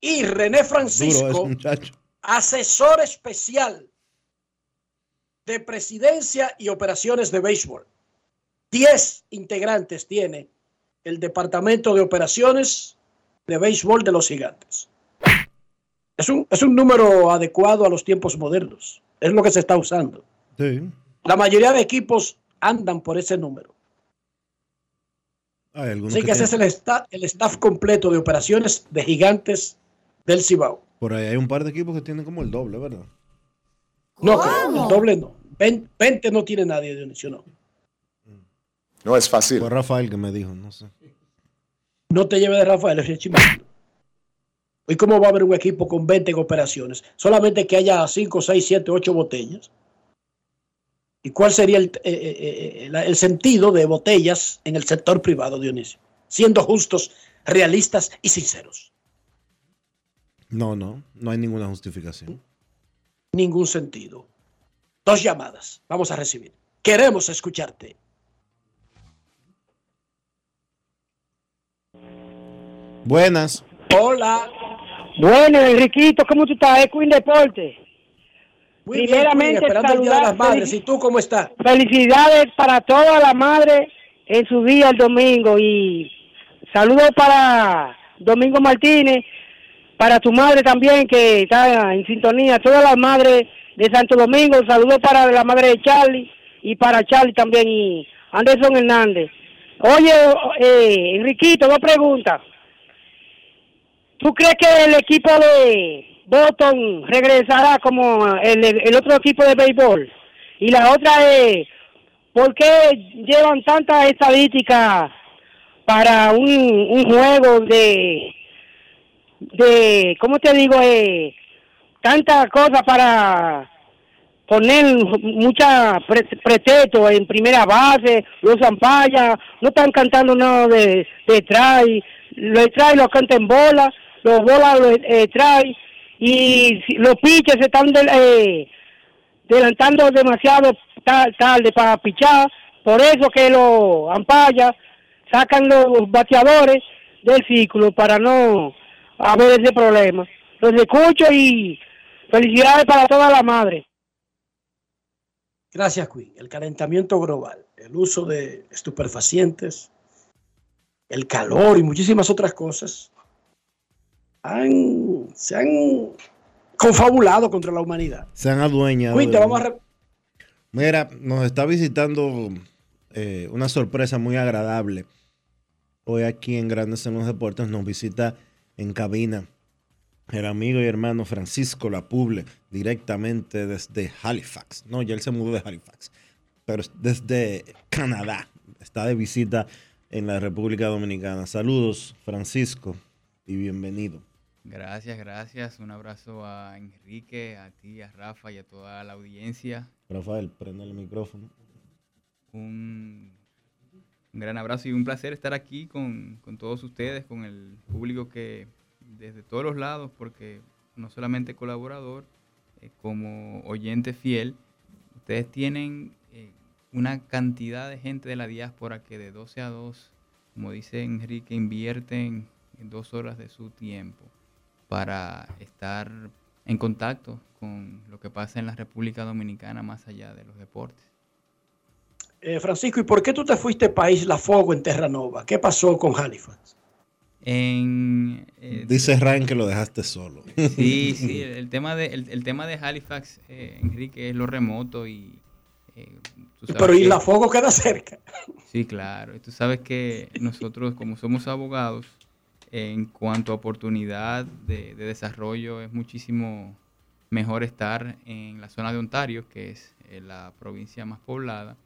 Y René Francisco, asesor especial de presidencia y operaciones de béisbol. Diez integrantes tiene el departamento de operaciones de béisbol de los gigantes. Es un, es un número adecuado a los tiempos modernos. Es lo que se está usando. Sí. La mayoría de equipos andan por ese número. Hay Así que que ese es el staff, el staff completo de operaciones de gigantes del Cibao. Por ahí hay un par de equipos que tienen como el doble, ¿verdad? No el doble no. Ven- 20 no tiene nadie, Dionisio, no. No es fácil. Fue Rafael que me dijo, no sé. No te lleve de Rafael, es Martin. ¿Y cómo va a haber un equipo con 20 en operaciones? Solamente que haya 5, 6, 7, 8 botellas. ¿Y cuál sería el, eh, eh, eh, el sentido de botellas en el sector privado, Dionisio? Siendo justos, realistas y sinceros. No, no, no hay ninguna justificación. Ningún sentido. Dos llamadas. Vamos a recibir. Queremos escucharte. Buenas. Hola. Bueno, Enriquito, ¿cómo tú estás? Es Queen Deporte. Muy bien, Primeramente, Queen, esperando el Día de las Madres. ¿Y tú cómo estás? Felicidades para toda la madre en su día el domingo y saludos para Domingo Martínez, para tu madre también que está en sintonía, todas las madres de Santo Domingo, saludos para la madre de Charlie y para Charlie también y Anderson Hernández. Oye, eh, Enriquito, dos preguntas. ¿Tú crees que el equipo de Boston regresará como el, otro equipo de béisbol? Y la otra es, ¿por qué llevan tantas estadísticas para un juego de, de, ¿cómo te digo? Eh, tantas cosas para poner mucha pre- en primera base, los zampallas, no están cantando nada de, de los try los cantan en bola, los bolas los eh, y los pitches están del- eh, adelantando demasiado ta- tarde para pichar, por eso que los ampallas sacan los bateadores del ciclo para no haber ese problema. Los escucho y felicidades para toda la madre. Gracias, Queen. El calentamiento global, el uso de estupefacientes, el calor y muchísimas otras cosas han, se han confabulado contra la humanidad. Se han adueñado. Queen, te de- vamos a... re- Mira, nos está visitando eh, una sorpresa muy agradable. Hoy aquí en Grandes en los Deportes nos visita en cabina el amigo y hermano Francisco Lapuble, directamente desde Halifax. No, ya él se mudó de Halifax, pero es desde Canadá. Está de visita en la República Dominicana. Saludos, Francisco, y bienvenido. Gracias, gracias. Un abrazo a Enrique, a ti, a Rafa y a toda la audiencia. Rafael, prende el micrófono. Un, un gran abrazo y un placer estar aquí con, con todos ustedes, con el público que desde todos los lados, porque no solamente colaborador, eh, como oyente fiel, ustedes tienen eh, una cantidad de gente de la diáspora que de 12 a 2, como dice Enrique, invierten en dos horas de su tiempo para estar en contacto con lo que pasa en la República Dominicana más allá de los deportes. Eh, Francisco, ¿y por qué tú te fuiste para Isla Fogo en Terranova? ¿Qué pasó con Halifax? En, eh, Dice Ryan que lo dejaste solo. Sí, sí, el, el tema de el, el tema de Halifax, eh, Enrique, es lo remoto y eh, tú sabes Pero que- Isla Fogo queda cerca. Sí, claro. Y tú sabes que nosotros, como somos abogados, en cuanto a oportunidad de, de desarrollo, es muchísimo mejor estar en la zona de Ontario, que es eh, la provincia más poblada.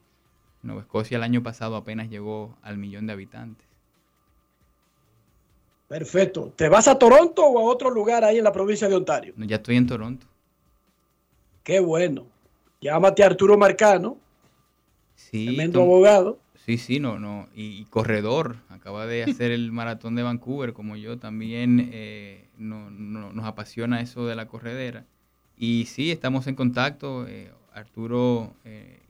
Nueva Escocia el año pasado apenas llegó al millón de habitantes. Perfecto. ¿Te vas a Toronto o a otro lugar ahí en la provincia de Ontario? No, Ya estoy en Toronto. Qué bueno. Llámate a Arturo Marcano, Sí, tremendo abogado. Sí, sí, no, no. Y, y corredor, acaba de hacer el maratón de Vancouver, como yo también eh, no- no- nos apasiona eso de la corredera. Y sí, estamos en contacto. eh, Arturo eh,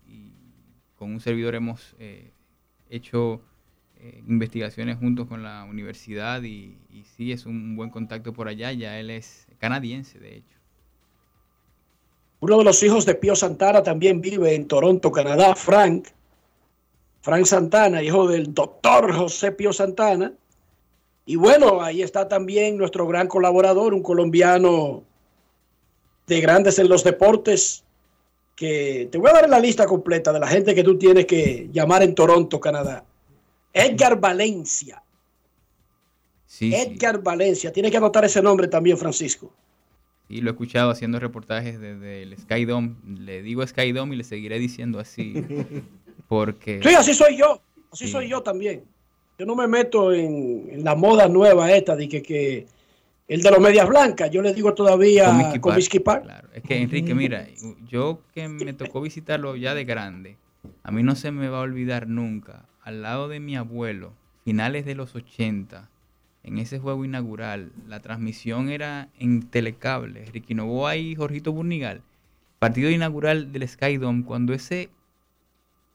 con un servidor hemos eh, hecho eh, investigaciones juntos con la universidad y, y sí, es un buen contacto por allá. Ya él es canadiense, de hecho. Uno de los hijos de Pío Santana también vive en Toronto, Canadá, Frank. Frank Santana, hijo del doctor José Pío Santana. Y bueno, ahí está también nuestro gran colaborador, un colombiano de grandes en los deportes, que te voy a dar la lista completa de la gente que tú tienes que llamar en Toronto, Canadá. Edgar Valencia. Sí, sí. Edgar Valencia. Tienes que anotar ese nombre también, Francisco. Y lo he escuchado haciendo reportajes desde el Skydome. Le digo Skydome y le seguiré diciendo así. Porque. Sí, así soy yo. Así Sí. soy yo también. Yo no me meto en, en la moda nueva esta de que, que el de los medias blancas, yo le digo todavía Comiskey Park. Claro, es que Enrique, mira, yo que me tocó visitarlo ya de grande, a mí no se me va a olvidar nunca, al lado de mi abuelo, finales de los 80, en ese juego inaugural, la transmisión era en telecable, Ricky Novoa y Jorgito Burnigal, partido inaugural del Skydome, cuando ese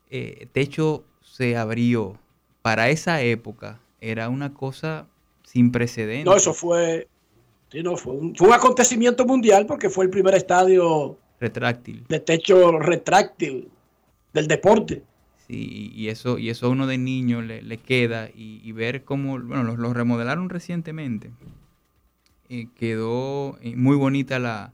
eh, techo se abrió, para esa época era una cosa sin precedentes. No, eso fue, sí, no, fue, un, fue un acontecimiento mundial porque fue el primer estadio retráctil. de techo retráctil del deporte. Sí, y eso, y eso a uno de niño le, le queda y, y ver cómo, bueno, los, los remodelaron recientemente. Eh, quedó eh, muy bonita la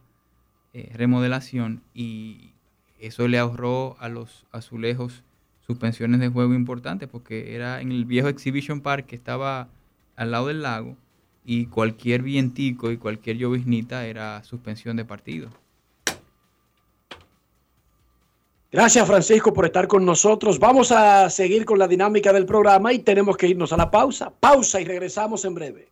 eh, remodelación y eso le ahorró a los azulejos suspensiones de juego importantes porque era en el viejo Exhibition Park que estaba al lado del lago y cualquier vientico y cualquier lloviznita era suspensión de partido. Gracias Francisco por estar con nosotros. Vamos a seguir con la dinámica del programa y tenemos que irnos a la pausa. Pausa y regresamos en breve.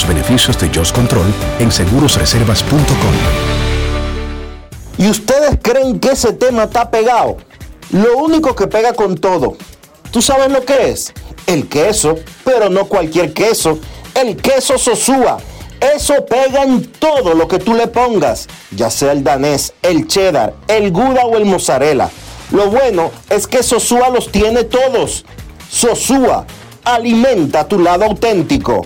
beneficios de Just Control en segurosreservas.com. ¿Y ustedes creen que ese tema está pegado? Lo único que pega con todo. ¿Tú sabes lo que es? El queso, pero no cualquier queso. El queso Sosúa. Eso pega en todo lo que tú le pongas, ya sea el danés, el cheddar, el gouda o el mozzarella. Lo bueno es que Sosúa los tiene todos. Sosúa, alimenta tu lado auténtico.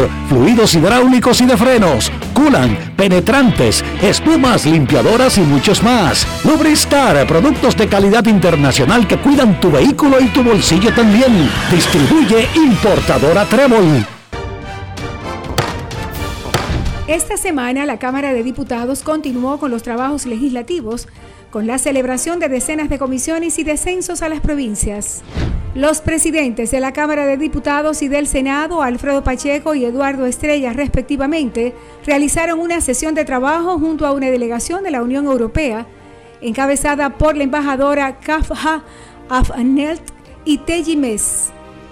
fluidos hidráulicos y de frenos, culan, penetrantes, espumas, limpiadoras y muchos más. Lubristar, productos de calidad internacional que cuidan tu vehículo y tu bolsillo también. Distribuye importadora Trébol. Esta semana la Cámara de Diputados continuó con los trabajos legislativos con la celebración de decenas de comisiones y descensos a las provincias. Los presidentes de la Cámara de Diputados y del Senado, Alfredo Pacheco y Eduardo Estrella, respectivamente, realizaron una sesión de trabajo junto a una delegación de la Unión Europea, encabezada por la embajadora Kafha Afnelt y Teji Mes.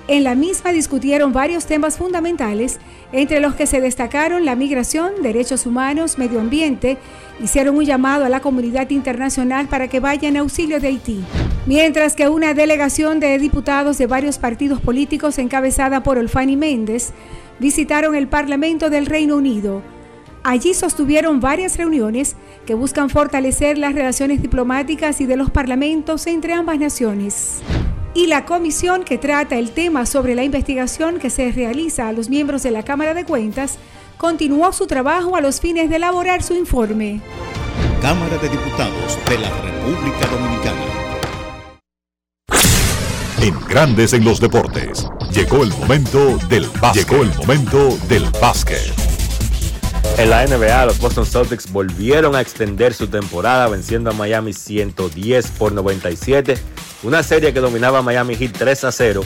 En la misma discutieron varios temas fundamentales, entre los que se destacaron la migración, derechos humanos, medio ambiente, hicieron un llamado a la comunidad internacional para que vaya en auxilio de Haití. Mientras que una delegación de diputados de varios partidos políticos encabezada por Olfani Méndez visitaron el Parlamento del Reino Unido. Allí sostuvieron varias reuniones que buscan fortalecer las relaciones diplomáticas y de los parlamentos entre ambas naciones. Y la comisión que trata el tema sobre la investigación que se realiza a los miembros de la Cámara de Cuentas continuó su trabajo a los fines de elaborar su informe. Cámara de Diputados de la República Dominicana. En Grandes en los Deportes. Llegó el momento del básquet. Llegó el momento del básquet. En la NBA, los Boston Celtics volvieron a extender su temporada venciendo a Miami 110 por 97. Una serie que dominaba Miami Heat 3 a 0.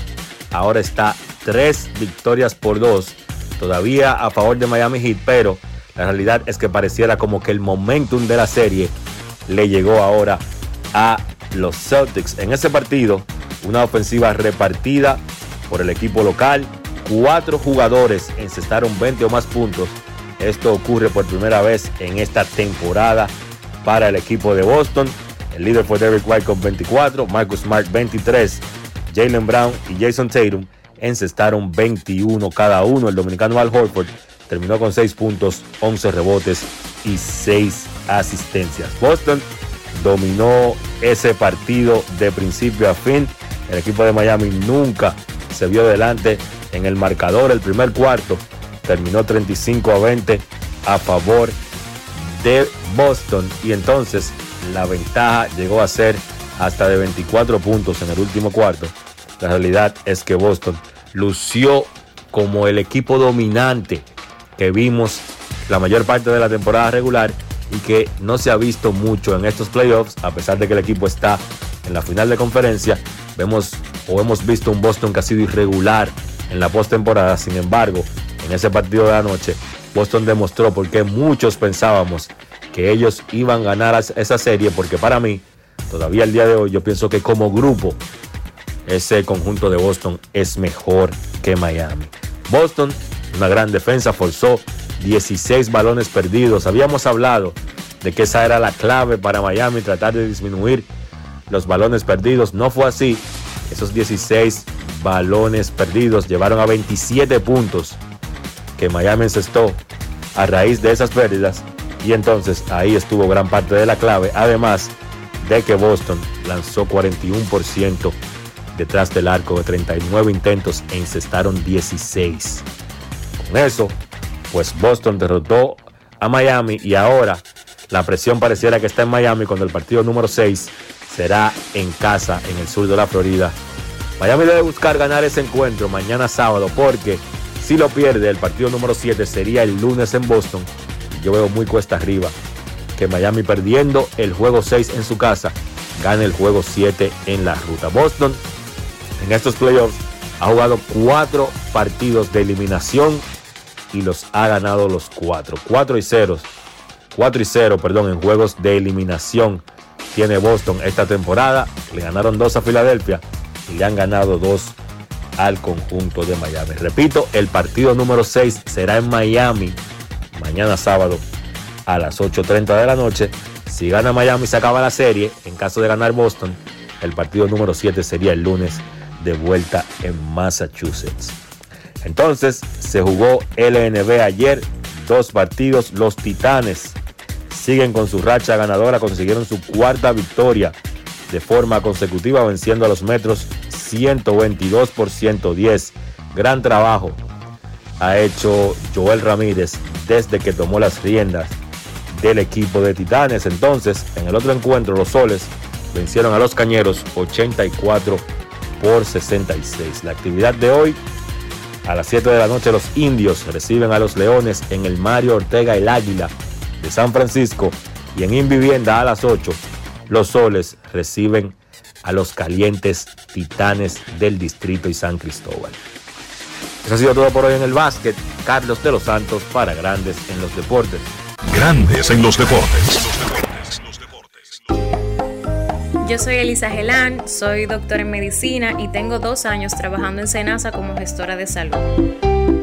Ahora está 3 victorias por 2. Todavía a favor de Miami Heat, pero la realidad es que pareciera como que el momentum de la serie le llegó ahora a los Celtics. En ese partido, una ofensiva repartida por el equipo local. Cuatro jugadores encestaron 20 o más puntos. Esto ocurre por primera vez en esta temporada para el equipo de Boston. El líder fue Derek White con 24, Marcus Smart 23, Jalen Brown y Jason Tatum encestaron 21 cada uno. El dominicano Al Horford terminó con 6 puntos, 11 rebotes y 6 asistencias. Boston dominó ese partido de principio a fin. El equipo de Miami nunca se vio delante en el marcador. El primer cuarto terminó 35 a 20 a favor de Boston y entonces la ventaja llegó a ser hasta de 24 puntos en el último cuarto. La realidad es que Boston lució como el equipo dominante que vimos la mayor parte de la temporada regular y que no se ha visto mucho en estos playoffs, a pesar de que el equipo está en la final de conferencia. Vemos o hemos visto un Boston que ha sido irregular en la postemporada. Sin embargo, en ese partido de la noche, Boston demostró por qué muchos pensábamos que ellos iban a ganar esa serie, porque para mí, todavía el día de hoy, yo pienso que como grupo, ese conjunto de Boston es mejor que Miami. Boston, una gran defensa, forzó 16 balones perdidos. Habíamos hablado de que esa era la clave para Miami, tratar de disminuir los balones perdidos. No fue así. Esos 16 balones perdidos llevaron a 27 puntos que Miami encestó a raíz de esas pérdidas. Y entonces ahí estuvo gran parte de la clave. Además de que Boston lanzó 41% detrás del arco de 39 intentos e incestaron 16. Con eso, pues Boston derrotó a Miami y ahora la presión pareciera que está en Miami cuando el partido número 6 será en casa en el sur de la Florida. Miami debe buscar ganar ese encuentro mañana sábado porque si lo pierde el partido número 7 sería el lunes en Boston. Yo veo muy cuesta arriba que Miami perdiendo el juego 6 en su casa gane el juego 7 en la ruta. Boston en estos playoffs ha jugado cuatro partidos de eliminación y los ha ganado los cuatro. 4 y 0. 4 y 0, perdón, en juegos de eliminación tiene Boston esta temporada. Le ganaron dos a Filadelfia y le han ganado dos al conjunto de Miami. Repito, el partido número 6 será en Miami mañana sábado a las 8.30 de la noche. Si gana Miami se acaba la serie. En caso de ganar Boston, el partido número 7 sería el lunes de vuelta en Massachusetts. Entonces se jugó LNB ayer, dos partidos. Los Titanes siguen con su racha ganadora, consiguieron su cuarta victoria de forma consecutiva, venciendo a los Metros 122 por 110. Gran trabajo ha hecho Joel Ramírez desde que tomó las riendas del equipo de Titanes. Entonces, en el otro encuentro, los Soles vencieron a los Cañeros 84 por 66. La actividad de hoy, a las 7 de la noche, los Indios reciben a los Leones en el Mario Ortega el Águila de San Francisco y en Invivienda a las 8, los Soles reciben a los calientes Titanes del Distrito y San Cristóbal. Eso ha sido todo por hoy en el básquet. Carlos de los Santos para Grandes en los Deportes. Grandes en los Deportes. Yo soy Elisa Gelán, soy doctora en medicina y tengo dos años trabajando en Senasa como gestora de salud.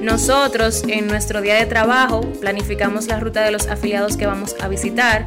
Nosotros en nuestro día de trabajo planificamos la ruta de los afiliados que vamos a visitar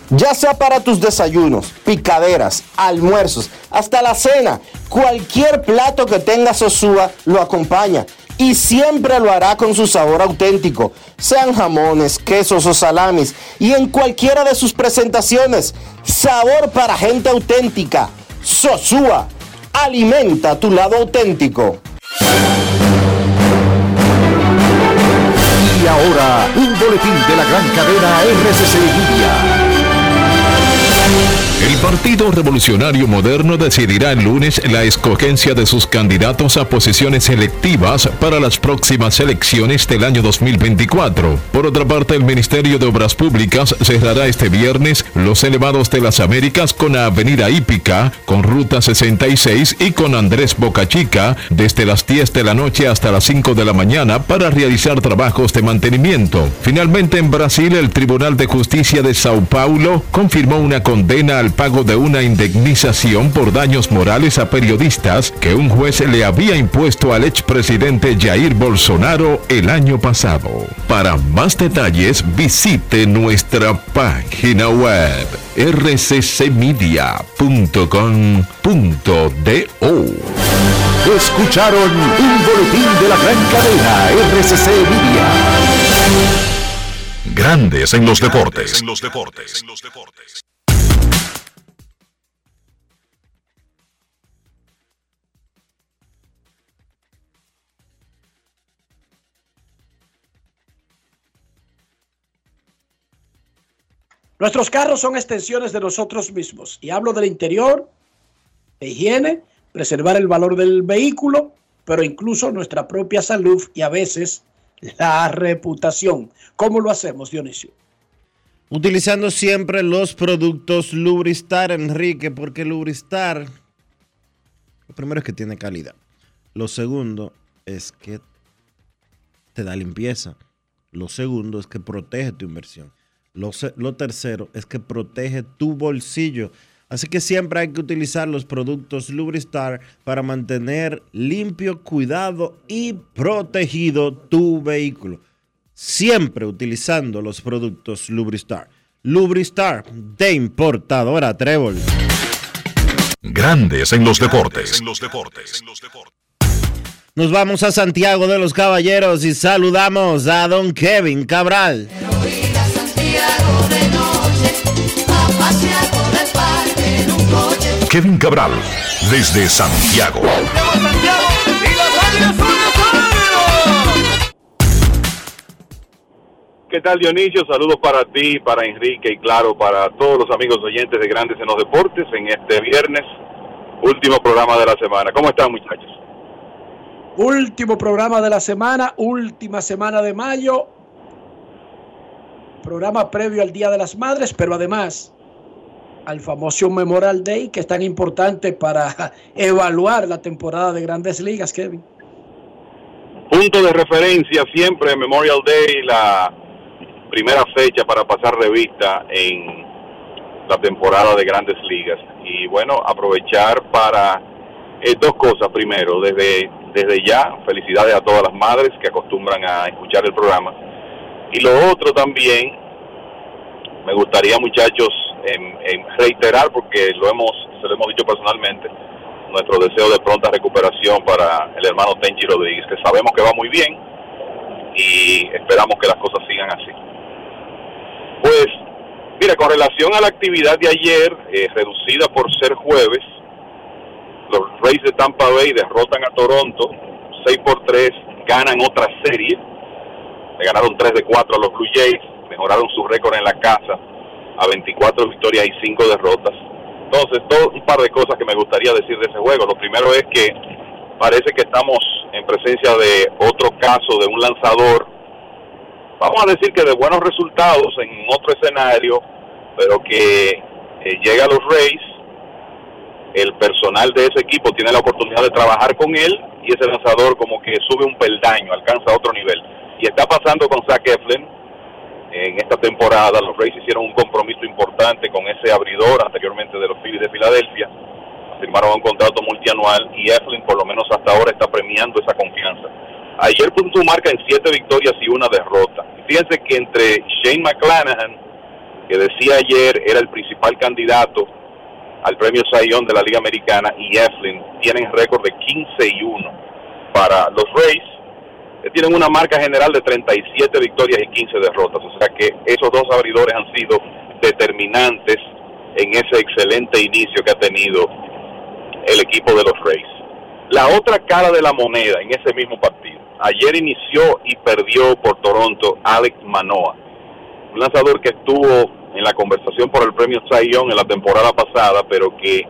ya sea para tus desayunos, picaderas, almuerzos, hasta la cena, cualquier plato que tenga Sosúa lo acompaña y siempre lo hará con su sabor auténtico, sean jamones, quesos o salamis y en cualquiera de sus presentaciones. Sabor para gente auténtica. Sosúa, alimenta tu lado auténtico. Y ahora, un boletín de la gran cadena RCC Media. El Partido Revolucionario Moderno decidirá el lunes la escogencia de sus candidatos a posiciones electivas para las próximas elecciones del año 2024. Por otra parte, el Ministerio de Obras Públicas cerrará este viernes los elevados de las Américas con la Avenida Hípica, con Ruta 66 y con Andrés Bocachica desde las 10 de la noche hasta las 5 de la mañana para realizar trabajos de mantenimiento. Finalmente, en Brasil, el Tribunal de Justicia de Sao Paulo confirmó una condena al pago de una indemnización por daños morales a periodistas que un juez le había impuesto al expresidente Jair Bolsonaro el año pasado. Para más detalles visite nuestra página web rccmedia.com.do. Escucharon un boletín de la gran cadena RCC Media. Grandes en los deportes. En los deportes. Nuestros carros son extensiones de nosotros mismos. Y hablo del interior, de higiene, preservar el valor del vehículo, pero incluso nuestra propia salud y a veces la reputación. ¿Cómo lo hacemos, Dionisio? Utilizando siempre los productos Lubristar, Enrique, porque Lubristar, lo primero es que tiene calidad. Lo segundo es que te da limpieza. Lo segundo es que protege tu inversión. Lo, tercero es que protege tu bolsillo. Así que siempre hay que utilizar los productos Lubristar para mantener limpio, cuidado y protegido tu vehículo. Siempre utilizando los productos Lubristar. Lubristar de importadora Trébol. Grandes en los deportes. Nos vamos a Santiago de los Caballeros y saludamos a don Kevin Cabral. Pasear por el parque en un coche. Kevin Cabral, desde Santiago. ¿Qué tal Dionisio? Saludos para ti, para Enrique y claro, para todos los amigos oyentes de Grandes en los Deportes en este viernes, último programa de la semana. ¿Cómo están muchachos? Último programa de la semana, última semana de mayo. Programa previo al Día de las Madres, pero además al famoso Memorial Day, que es tan importante para evaluar la temporada de grandes ligas, Kevin. Punto de referencia siempre Memorial Day, la primera fecha para pasar revista en la temporada de grandes ligas. Y bueno, aprovechar para eh, dos cosas. Primero, desde, desde ya, felicidades a todas las madres que acostumbran a escuchar el programa. Y lo otro también, me gustaría muchachos en, reiterar, porque lo hemos, se lo hemos dicho personalmente, nuestro deseo de pronta recuperación para el hermano Tenchi Rodríguez, que sabemos que va muy bien y esperamos que las cosas sigan así. Pues, mira, con relación a la actividad de ayer, eh, reducida por ser jueves, los Rays de Tampa Bay derrotan a Toronto, 6 por 3, ganan otra serie, le ganaron 3 de 4 a los Blue Jays, mejoraron su récord en la casa a 24 victorias y 5 derrotas. Entonces, todo un par de cosas que me gustaría decir de ese juego. Lo primero es que parece que estamos en presencia de otro caso de un lanzador, vamos a decir que de buenos resultados en otro escenario, pero que eh, llega a los Rays, el personal de ese equipo tiene la oportunidad de trabajar con él y ese lanzador como que sube un peldaño, alcanza otro nivel. Y está pasando con Zach Eflin, en esta temporada los Rays hicieron un compromiso importante con ese abridor anteriormente de los Phillies de Filadelfia. firmaron un contrato multianual y Eflin por lo menos hasta ahora está premiando esa confianza. Ayer puso su marca en siete victorias y una derrota. Fíjense que entre Shane McClanahan, que decía ayer era el principal candidato al premio Sayón de la Liga Americana, y Eflin tienen récord de 15 y 1 para los Rays, tienen una marca general de 37 victorias y 15 derrotas. O sea que esos dos abridores han sido determinantes en ese excelente inicio que ha tenido el equipo de los Rays. La otra cara de la moneda en ese mismo partido. Ayer inició y perdió por Toronto Alex Manoa, un lanzador que estuvo en la conversación por el premio Cy Young en la temporada pasada, pero que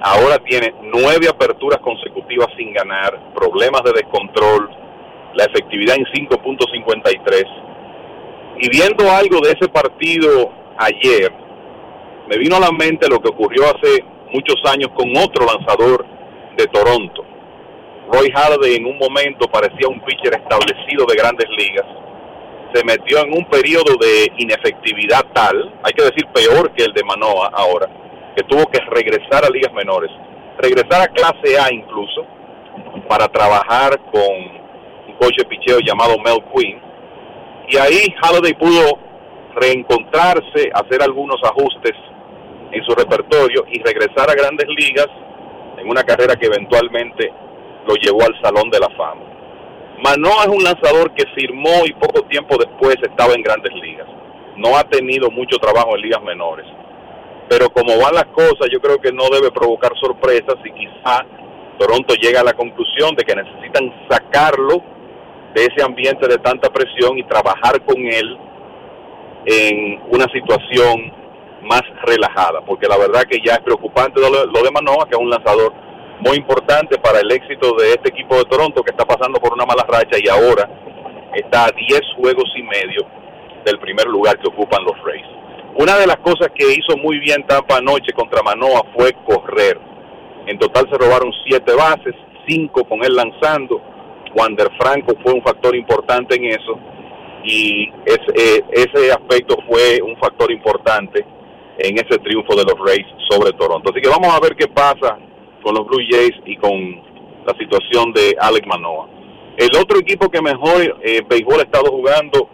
ahora tiene nueve aperturas consecutivas sin ganar, problemas de descontrol, la efectividad en 5.53. Y viendo algo de ese partido ayer, me vino a la mente lo que ocurrió hace muchos años con otro lanzador de Toronto. Roy Halladay en un momento parecía un pitcher establecido de grandes ligas. Se metió en un periodo de inefectividad tal, hay que decir peor que el de Manoa ahora, que tuvo que regresar a ligas menores, regresar a clase A incluso, para trabajar con un coche picheo llamado Mel Quinn. Y ahí Halladay pudo reencontrarse, hacer algunos ajustes en su repertorio y regresar a grandes ligas en una carrera que eventualmente lo llevó al Salón de la Fama. Manoa es un lanzador que firmó y poco tiempo después estaba en grandes ligas. No ha tenido mucho trabajo en ligas menores. Pero como van las cosas, yo creo que no debe provocar sorpresas y quizá Toronto llega a la conclusión de que necesitan sacarlo de ese ambiente de tanta presión y trabajar con él en una situación más relajada, porque la verdad que ya es preocupante lo, de Manoa, que es un lanzador muy importante para el éxito de este equipo de Toronto que está pasando por una mala racha y ahora está a 10 juegos y medio del primer lugar que ocupan los Rays. Una de las cosas que hizo muy bien Tampa anoche contra Manoa fue correr. En total se robaron 7 bases, 5 con él lanzando. Wander Franco fue un factor importante en eso y ese, eh, ese aspecto fue un factor importante en ese triunfo de los Rays sobre Toronto. Así que vamos a ver qué pasa con los Blue Jays y con la situación de Alex Manoa. El otro equipo que mejor eh, béisbol ha estado jugando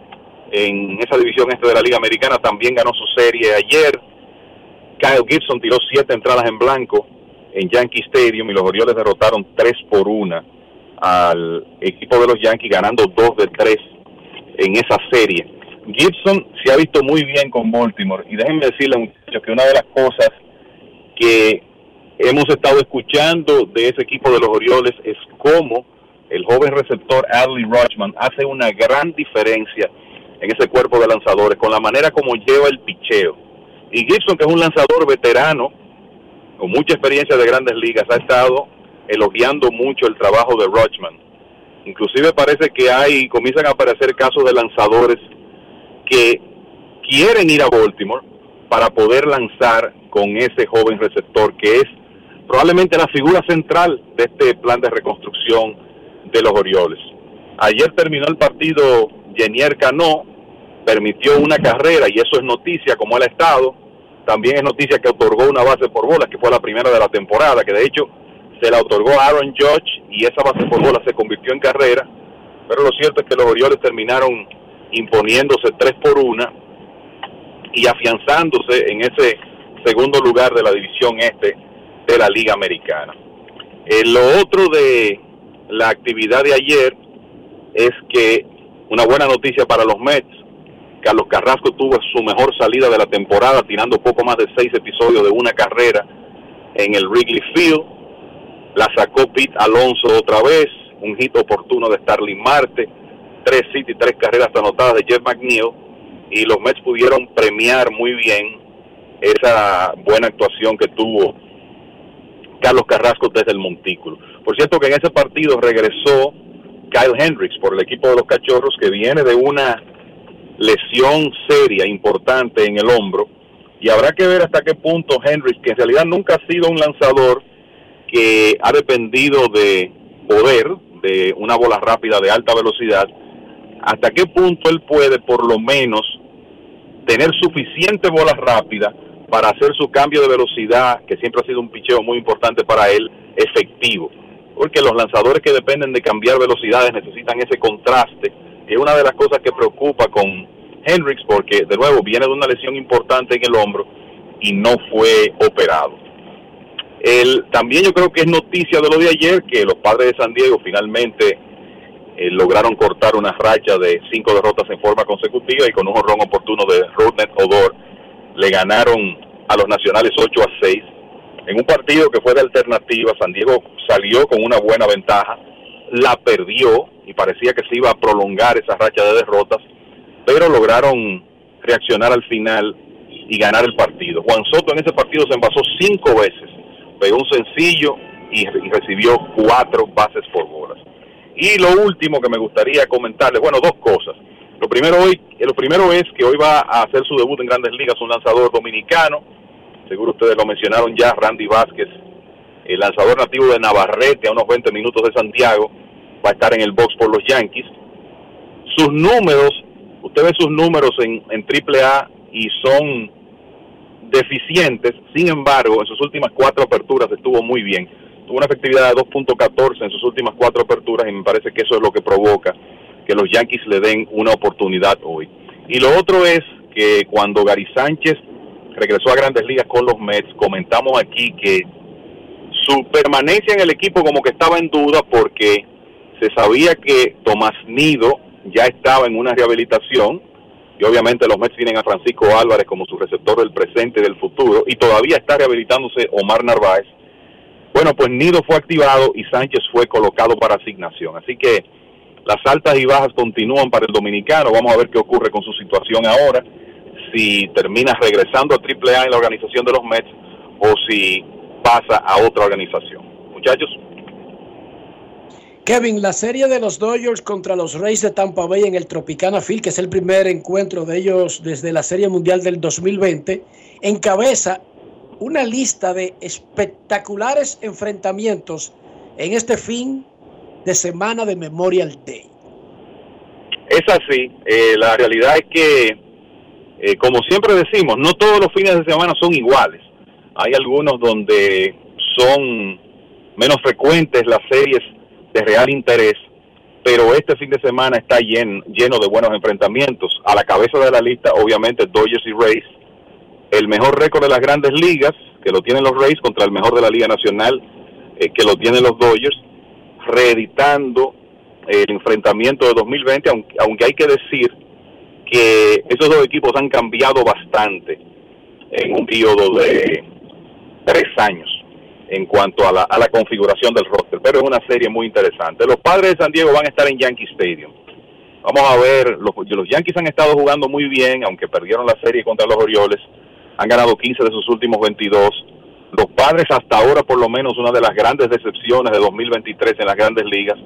en esa división este de la Liga Americana también ganó su serie ayer. Kyle Gibson tiró siete entradas en blanco en Yankee Stadium y los Orioles derrotaron tres por una al equipo de los Yankees ganando dos de tres en esa serie. Gibson se ha visto muy bien con Baltimore y déjenme decirle muchachos que una de las cosas que hemos estado escuchando de ese equipo de los Orioles es cómo el joven receptor Adley Rochman hace una gran diferencia en ese cuerpo de lanzadores con la manera como lleva el picheo. Y Gibson, que es un lanzador veterano con mucha experiencia de grandes ligas, ha estado elogiando mucho el trabajo de Rochman. Inclusive parece que hay, comienzan a aparecer casos de lanzadores que quieren ir a Baltimore para poder lanzar con ese joven receptor que es probablemente la figura central de este plan de reconstrucción de los Orioles. Ayer terminó el partido Jenier Cano, permitió una carrera y eso es noticia como él ha estado. También es noticia que otorgó una base por bolas, que fue la primera de la temporada, que de hecho se la otorgó Aaron Judge y esa base por bolas se convirtió en carrera. Pero lo cierto es que los Orioles terminaron imponiéndose tres por una y afianzándose en ese segundo lugar de la división este de la Liga Americana. Eh, lo otro de la actividad de ayer es que una buena noticia para los Mets, Carlos Carrasco tuvo su mejor salida de la temporada, tirando poco más de seis episodios de una carrera en el Wrigley Field. La sacó Pete Alonso otra vez, un hit oportuno de Starling Marte, tres hits y tres carreras anotadas de Jeff McNeil, y los Mets pudieron premiar muy bien esa buena actuación que tuvo Carlos Carrasco desde el montículo. Por cierto que en ese partido regresó Kyle Hendricks por el equipo de los Cachorros que viene de una lesión seria, importante en el hombro y habrá que ver hasta qué punto Hendricks, que en realidad nunca ha sido un lanzador que ha dependido de poder, de una bola rápida de alta velocidad, hasta qué punto él puede por lo menos tener suficiente bola rápida para hacer su cambio de velocidad, que siempre ha sido un picheo muy importante para él, efectivo. Porque los lanzadores que dependen de cambiar velocidades necesitan ese contraste, es una de las cosas que preocupa con Hendricks, porque de nuevo viene de una lesión importante en el hombro y no fue operado. El, también yo creo que es noticia de lo de ayer que los padres de San Diego finalmente eh, lograron cortar una racha de cinco derrotas en forma consecutiva y con un honrón oportuno de Rodney Odor le ganaron a los nacionales 8 a 6 en un partido que fue de alternativa. San Diego salió con una buena ventaja, la perdió y parecía que se iba a prolongar esa racha de derrotas, pero lograron reaccionar al final y ganar el partido. Juan Soto en ese partido se envasó cinco veces, pegó un sencillo y, recibió cuatro bases por bolas. Y lo último que me gustaría comentarles, bueno, dos cosas. Lo primero, hoy, lo primero es que hoy va a hacer su debut en Grandes Ligas un lanzador dominicano, seguro ustedes lo mencionaron ya, Randy Vázquez, el lanzador nativo de Navarrete a unos 20 minutos de Santiago, va a estar en el box por los Yankees. Sus números, usted ve sus números en, en AAA y son deficientes, sin embargo, en sus últimas cuatro aperturas estuvo muy bien. Tuvo una efectividad de 2.14 en sus últimas cuatro aperturas y me parece que eso es lo que provoca que los Yankees le den una oportunidad hoy. Y lo otro es que cuando Gary Sánchez regresó a Grandes Ligas con los Mets, comentamos aquí que su permanencia en el equipo como que estaba en duda porque se sabía que Tomás Nido ya estaba en una rehabilitación y obviamente los Mets tienen a Francisco Álvarez como su receptor del presente y del futuro y todavía está rehabilitándose Omar Narváez. Bueno, pues Nido fue activado y Sánchez fue colocado para asignación. Así que las altas y bajas continúan para el dominicano. Vamos a ver qué ocurre con su situación ahora. Si termina regresando a AAA en la organización de los Mets o si pasa a otra organización. Muchachos. Kevin, la serie de los Dodgers contra los Rays de Tampa Bay en el Tropicana Field, que es el primer encuentro de ellos desde la Serie Mundial del 2020, encabeza una lista de espectaculares enfrentamientos en este fin de semana de Memorial Day. Es así. Eh, la realidad es que, eh, como siempre decimos, no todos los fines de semana son iguales. Hay algunos donde son menos frecuentes las series de real interés, pero este fin de semana está lleno, de buenos enfrentamientos. A la cabeza de la lista, obviamente, Dodgers y Rays. El mejor récord de las grandes ligas, que lo tienen los Rays, contra el mejor de la Liga Nacional, eh, que lo tienen los Dodgers, reeditando el enfrentamiento de 2020, aunque, aunque hay que decir que esos dos equipos han cambiado bastante en un periodo de tres años en cuanto a la, a la configuración del roster, pero es una serie muy interesante. Los padres de San Diego van a estar en Yankee Stadium. Vamos a ver, los, los Yankees han estado jugando muy bien, aunque perdieron la serie contra los Orioles, han ganado 15 de sus últimos 22. Los padres hasta ahora por lo menos una de las grandes decepciones de 2023 en las grandes ligas.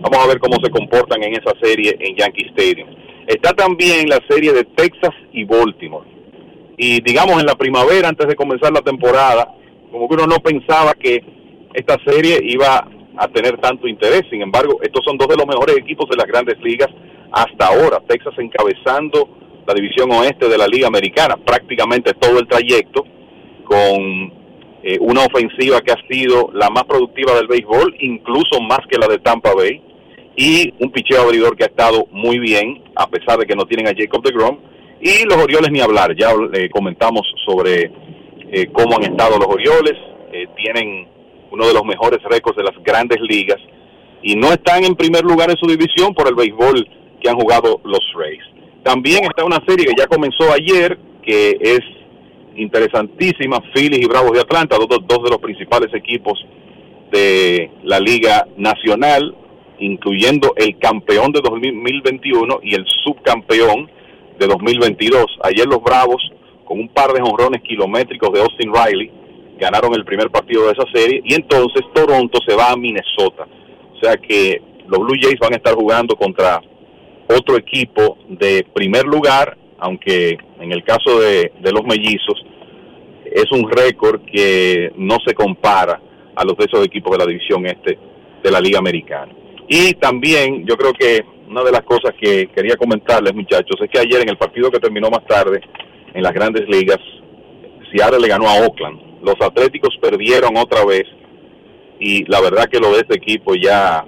Vamos a ver cómo se comportan en esa serie en Yankee Stadium. Está también la serie de Texas y Baltimore. Y digamos en la primavera, antes de comenzar la temporada, como que uno no pensaba que esta serie iba a tener tanto interés. Sin embargo, estos son dos de los mejores equipos de las grandes ligas hasta ahora. Texas encabezando la división oeste de la Liga Americana, prácticamente todo el trayecto, con eh, una ofensiva que ha sido la más productiva del béisbol, incluso más que la de Tampa Bay, y un picheo abridor que ha estado muy bien, a pesar de que no tienen a Jacob de Grom, y los Orioles ni hablar, ya eh, comentamos sobre eh, cómo han estado los Orioles, eh, tienen uno de los mejores récords de las grandes ligas y no están en primer lugar en su división por el béisbol que han jugado los Rays. También está una serie que ya comenzó ayer, que es interesantísima, Phillies y Bravos de Atlanta, dos, dos de los principales equipos de la Liga Nacional, incluyendo el campeón de 2021 y el subcampeón de 2022. Ayer los Bravos, con un par de jonrones kilométricos de Austin Riley, ganaron el primer partido de esa serie y entonces Toronto se va a Minnesota. O sea que los Blue Jays van a estar jugando contra otro equipo de primer lugar, aunque en el caso de, de los mellizos es un récord que no se compara a los de esos equipos de la división este de la Liga Americana. Y también yo creo que una de las cosas que quería comentarles muchachos es que ayer en el partido que terminó más tarde en las grandes ligas Seattle le ganó a Oakland. Los Atléticos perdieron otra vez y la verdad que lo de este equipo ya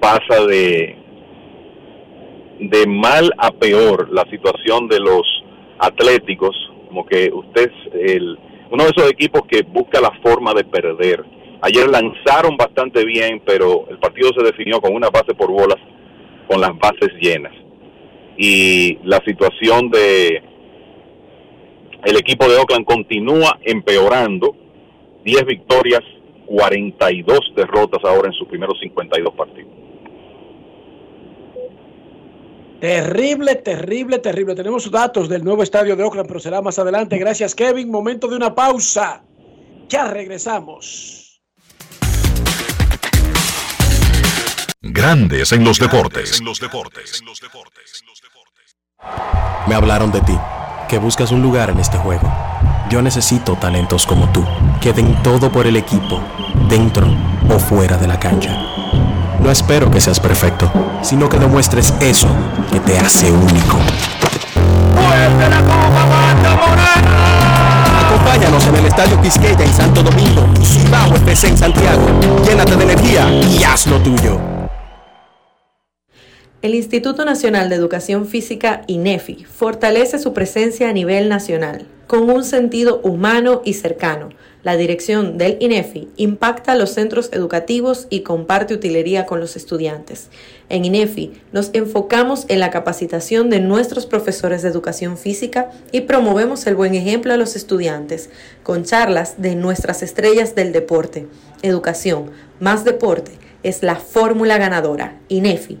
pasa de de mal a peor la situación de los Atléticos, como que usted es uno de esos equipos que busca la forma de perder. Ayer lanzaron bastante bien, pero el partido se definió con una base por bolas, con las bases llenas. Y la situación de el equipo de Oakland continúa empeorando. 10 victorias, 42 derrotas ahora en sus primeros 52 partidos. Terrible, terrible, terrible. Tenemos datos del nuevo estadio de Oakland, pero será más adelante. Gracias, Kevin. Momento de una pausa. Ya regresamos. Grandes en los deportes. Me hablaron de ti, que buscas un lugar en este juego. Yo necesito talentos como tú, que den todo por el equipo, dentro o fuera de la cancha. No espero que seas perfecto, sino que demuestres eso que te hace único. Acompáñanos en el Estadio Quisqueya en Santo Domingo y Cibao FC en Santiago. Llénate de energía y haz lo tuyo. El Instituto Nacional de Educación Física, INEFI, fortalece su presencia a nivel nacional, con un sentido humano y cercano. La dirección del INEFI impacta los centros educativos y comparte utilería con los estudiantes. En INEFI nos enfocamos en la capacitación de nuestros profesores de educación física y promovemos el buen ejemplo a los estudiantes, con charlas de nuestras estrellas del deporte. Educación más deporte es la fórmula ganadora. INEFI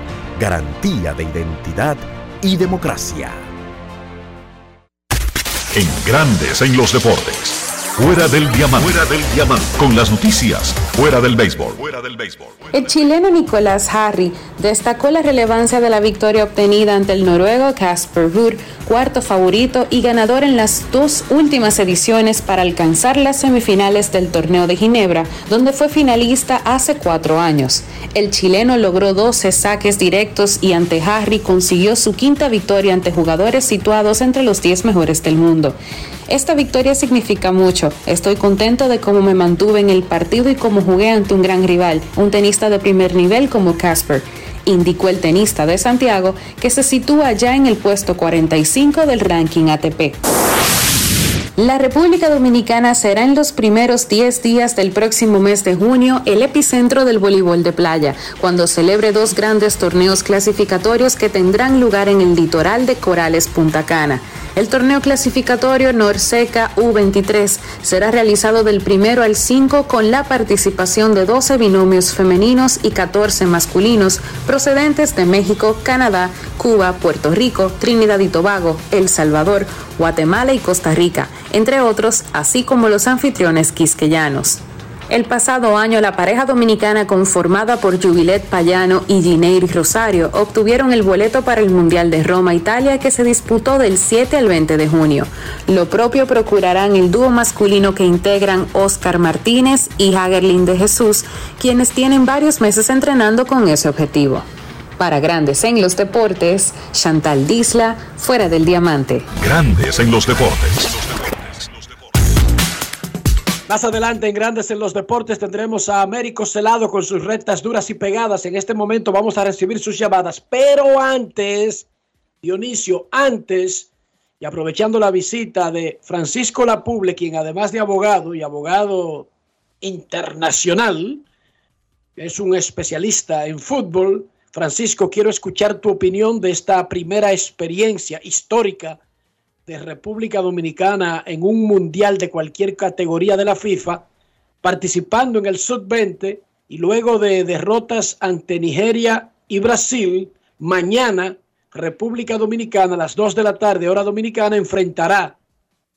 Garantía de identidad y democracia. En Grandes en los deportes. Fuera del diamante. Fuera del diamante. Con las noticias. Fuera del béisbol. Fuera del béisbol. El chileno Nicolás Harry destacó la relevancia de la victoria obtenida ante el noruego Casper Ruud, cuarto favorito y ganador en las dos últimas ediciones para alcanzar las semifinales del torneo de Ginebra, donde fue finalista hace cuatro años. El chileno logró 12 saques directos y ante Harry consiguió su quinta victoria ante jugadores situados entre los 10 mejores del mundo. Esta victoria significa mucho. Estoy contento de cómo me mantuve en el partido y cómo jugué ante un gran rival, un tenista de primer nivel como Casper indicó el tenista de Santiago, que se sitúa ya en el puesto 45 del ranking ATP. La República Dominicana será en los primeros 10 días del próximo mes de junio el epicentro del voleibol de playa, cuando celebre dos grandes torneos clasificatorios que tendrán lugar en el litoral de Corales Punta Cana. El torneo clasificatorio Norseca U23 será realizado del primero al 5 con la participación de 12 binomios femeninos y 14 masculinos procedentes de México, Canadá, Cuba, Puerto Rico, Trinidad y Tobago, El Salvador, Guatemala y Costa Rica, entre otros, así como los anfitriones quisqueyanos. El pasado año, la pareja dominicana conformada por Jubilet Payano y Gineiri Rosario obtuvieron el boleto para el Mundial de Roma, Italia, que se disputó del 7 al 20 de junio. Lo propio procurarán el dúo masculino que integran Oscar Martínez y Hagerlin de Jesús, quienes tienen varios meses entrenando con ese objetivo. Para Grandes en los Deportes, Chantal Disla, fuera del diamante. Grandes en los deportes. Más adelante en Grandes en los Deportes tendremos a Américo Celado con sus rectas duras y pegadas. En este momento vamos a recibir sus llamadas. Pero antes, Dionisio, antes, y aprovechando la visita de Francisco Lapuble, quien además de abogado y abogado internacional, es un especialista en fútbol. Francisco, quiero escuchar tu opinión de esta primera experiencia histórica de República Dominicana en un mundial de cualquier categoría de la FIFA, participando en el Sub-20 y luego de derrotas ante Nigeria y Brasil, mañana República Dominicana a las 2 de la tarde, hora dominicana, enfrentará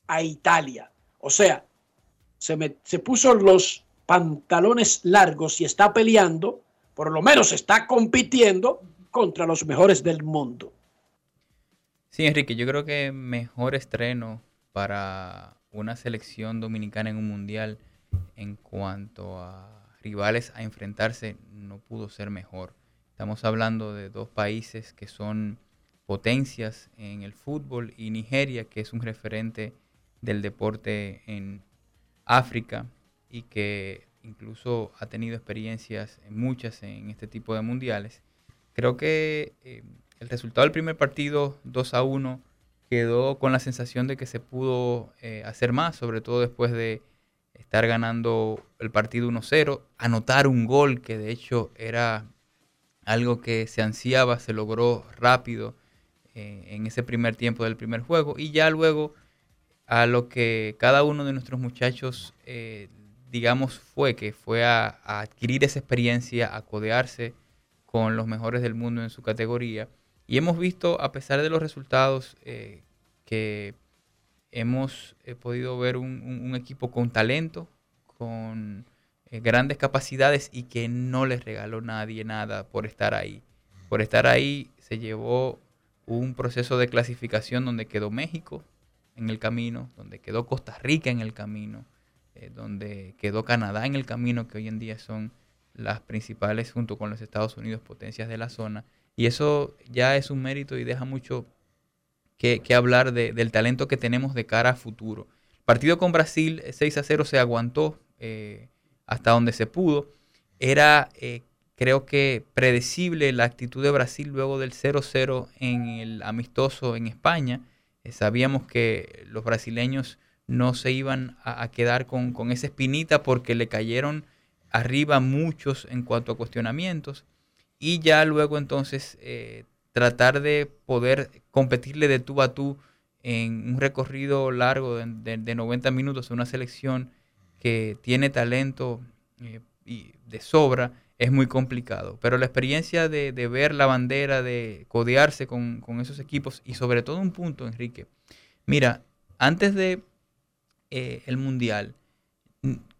a Italia. O sea, se, me- se puso los pantalones largos y está peleando, por lo menos está compitiendo contra los mejores del mundo. Sí, Enrique, yo creo que mejor estreno para una selección dominicana en un mundial en cuanto a rivales a enfrentarse no pudo ser mejor. Estamos hablando de dos países que son potencias en el fútbol y Nigeria, que es un referente del deporte en África y que incluso ha tenido experiencias muchas en este tipo de mundiales. Creo que eh, el resultado del primer partido, 2 a 1, quedó con la sensación de que se pudo eh, hacer más, sobre todo después de estar ganando el partido 1-0, anotar un gol que de hecho era algo que se ansiaba, se logró rápido eh, en ese primer tiempo del primer juego y ya luego a lo que cada uno de nuestros muchachos, eh, digamos, fue, que fue a, a adquirir esa experiencia, a codearse con los mejores del mundo en su categoría. Y hemos visto, a pesar de los resultados, eh, que hemos eh, podido ver un, equipo con talento, con eh, grandes capacidades y que no les regaló nadie nada por estar ahí. Por estar ahí se llevó un proceso de clasificación donde quedó México en el camino, donde quedó Costa Rica en el camino, donde quedó Canadá en el camino, que hoy en día son las principales, junto con los Estados Unidos, potencias de la zona. Y eso ya es un mérito y deja mucho que, hablar de- del talento que tenemos de cara a futuro. El partido con Brasil, eh, 6 a 0, se aguantó eh, hasta donde se pudo. Era, eh, creo que, predecible la actitud de Brasil luego del 0-0 en el amistoso en España. Eh, sabíamos que los brasileños no se iban a, a quedar con, con esa espinita porque le cayeron arriba muchos en cuanto a cuestionamientos y ya luego entonces eh, tratar de poder competirle de tú a tú en un recorrido largo de, de- de 90 minutos a una selección que tiene talento eh, y de sobra es muy complicado. Pero la experiencia de, de ver la bandera, de codearse con, con esos equipos y sobre todo un punto, Enrique. Mira, antes de eh, el Mundial,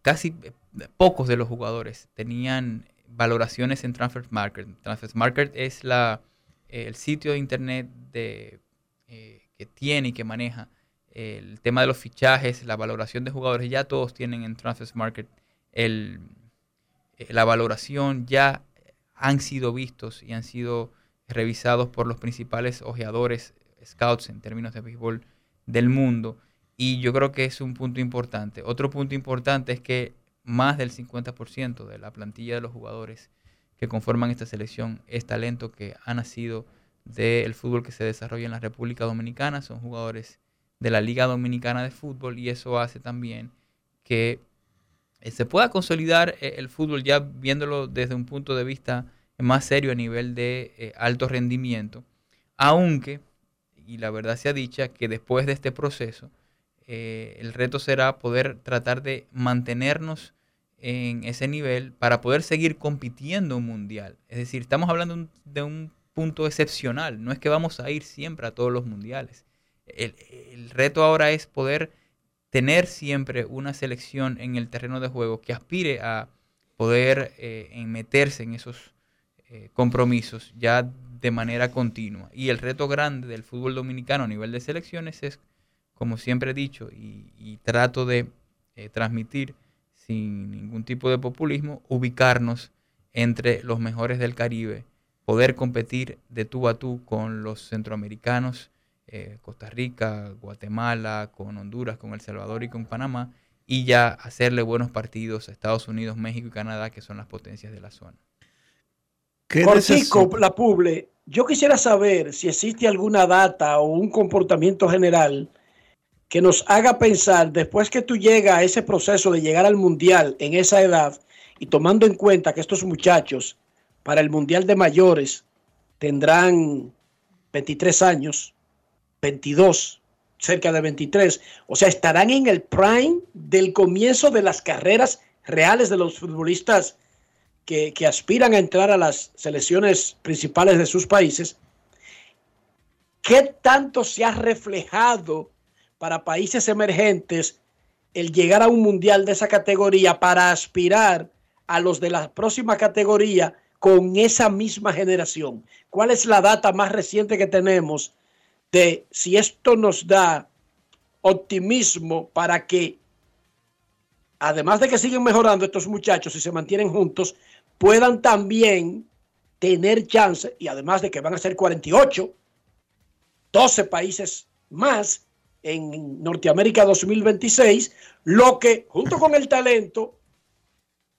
casi eh, pocos de los jugadores tenían valoraciones en Transfer Market. Transfer Market es la, eh, el sitio de internet de, eh, que tiene y que maneja eh, el tema de los fichajes, la valoración de jugadores. Ya todos tienen en Transfer Market el, la valoración, ya han sido vistos y han sido revisados por los principales ojeadores, scouts en términos de béisbol del mundo. Y yo creo que es un punto importante. Otro punto importante es que más del 50% de la plantilla de los jugadores que conforman esta selección es talento que ha nacido del fútbol que se desarrolla en la República Dominicana. Son jugadores de la Liga Dominicana de Fútbol y eso hace también que eh, se pueda consolidar eh, el fútbol ya viéndolo desde un punto de vista más serio a nivel de eh, alto rendimiento. Aunque, y la verdad sea dicha, que después de este proceso, el reto será poder tratar de mantenernos en ese nivel para poder seguir compitiendo un mundial. Es decir, estamos hablando de un punto excepcional. No es que vamos a ir siempre a todos los mundiales. El, el reto ahora es poder tener siempre una selección en el terreno de juego que aspire a poder eh, meterse en esos eh, compromisos ya de manera continua. Y el reto grande del fútbol dominicano a nivel de selecciones es, como siempre he dicho, y, y trato de eh, transmitir sin ningún tipo de populismo, ubicarnos entre los mejores del Caribe, poder competir de tú a tú con los centroamericanos, eh, Costa Rica, Guatemala, con Honduras, con El Salvador y con Panamá, y ya hacerle buenos partidos a Estados Unidos, México y Canadá, que son las potencias de la zona. Cortico, la Puble, yo quisiera saber si existe alguna data o un comportamiento general que nos haga pensar, después que tú llegas a ese proceso de llegar al Mundial en esa edad, y tomando en cuenta que estos muchachos para el Mundial de Mayores tendrán 23 años, 22, cerca de 23, o sea, estarán en el prime del comienzo de las carreras reales de los futbolistas que, que aspiran a entrar a las selecciones principales de sus países. ¿Qué tanto se ha reflejado para países emergentes el llegar a un mundial de esa categoría para aspirar a los de la próxima categoría con esa misma generación? ¿Cuál es la data más reciente que tenemos de si esto nos da optimismo para que, además de que siguen mejorando estos muchachos y se mantienen juntos, puedan también tener chance, y además de que van a ser 48, 12 países más en Norteamérica 2026, lo que junto con el talento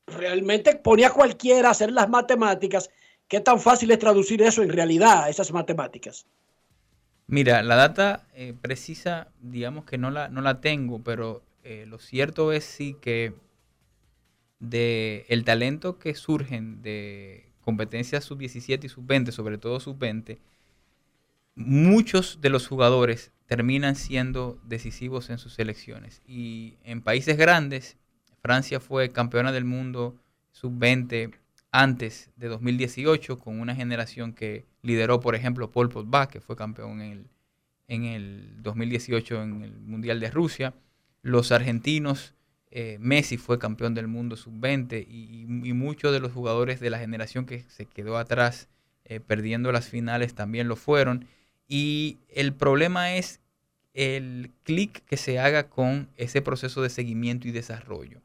realmente ponía a cualquiera a hacer las matemáticas. ¿Qué tan fácil es traducir eso en realidad, esas matemáticas? Mira, la data eh, precisa, digamos que no la, no la tengo, pero eh, lo cierto es sí que de el talento que surgen de competencias sub-17 y sub-20, sobre todo sub-20, muchos de los jugadores terminan siendo decisivos en sus selecciones. Y en países grandes, Francia fue campeona del mundo sub-20 antes de 2018 con una generación que lideró, por ejemplo, Paul Pogba, que fue campeón en el, en el 2018 en el Mundial de Rusia. Los argentinos, eh, Messi fue campeón del mundo sub-20 y, muchos de los jugadores de la generación que se quedó atrás eh, perdiendo las finales también lo fueron. Y el problema es el clic que se haga con ese proceso de seguimiento y desarrollo.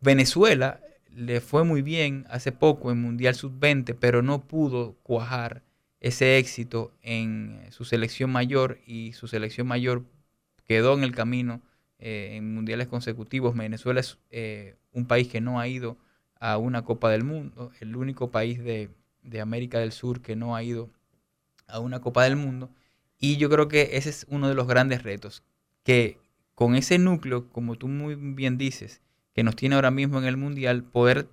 Venezuela le fue muy bien hace poco en Mundial Sub-20, pero no pudo cuajar ese éxito en su selección mayor y su selección mayor quedó en el camino eh, en mundiales consecutivos. Venezuela es eh, un país que no ha ido a una Copa del Mundo, el único país de, de América del Sur que no ha ido a una Copa del Mundo. Y yo creo que ese es uno de los grandes retos, que con ese núcleo, como tú muy bien dices, que nos tiene ahora mismo en el Mundial, poder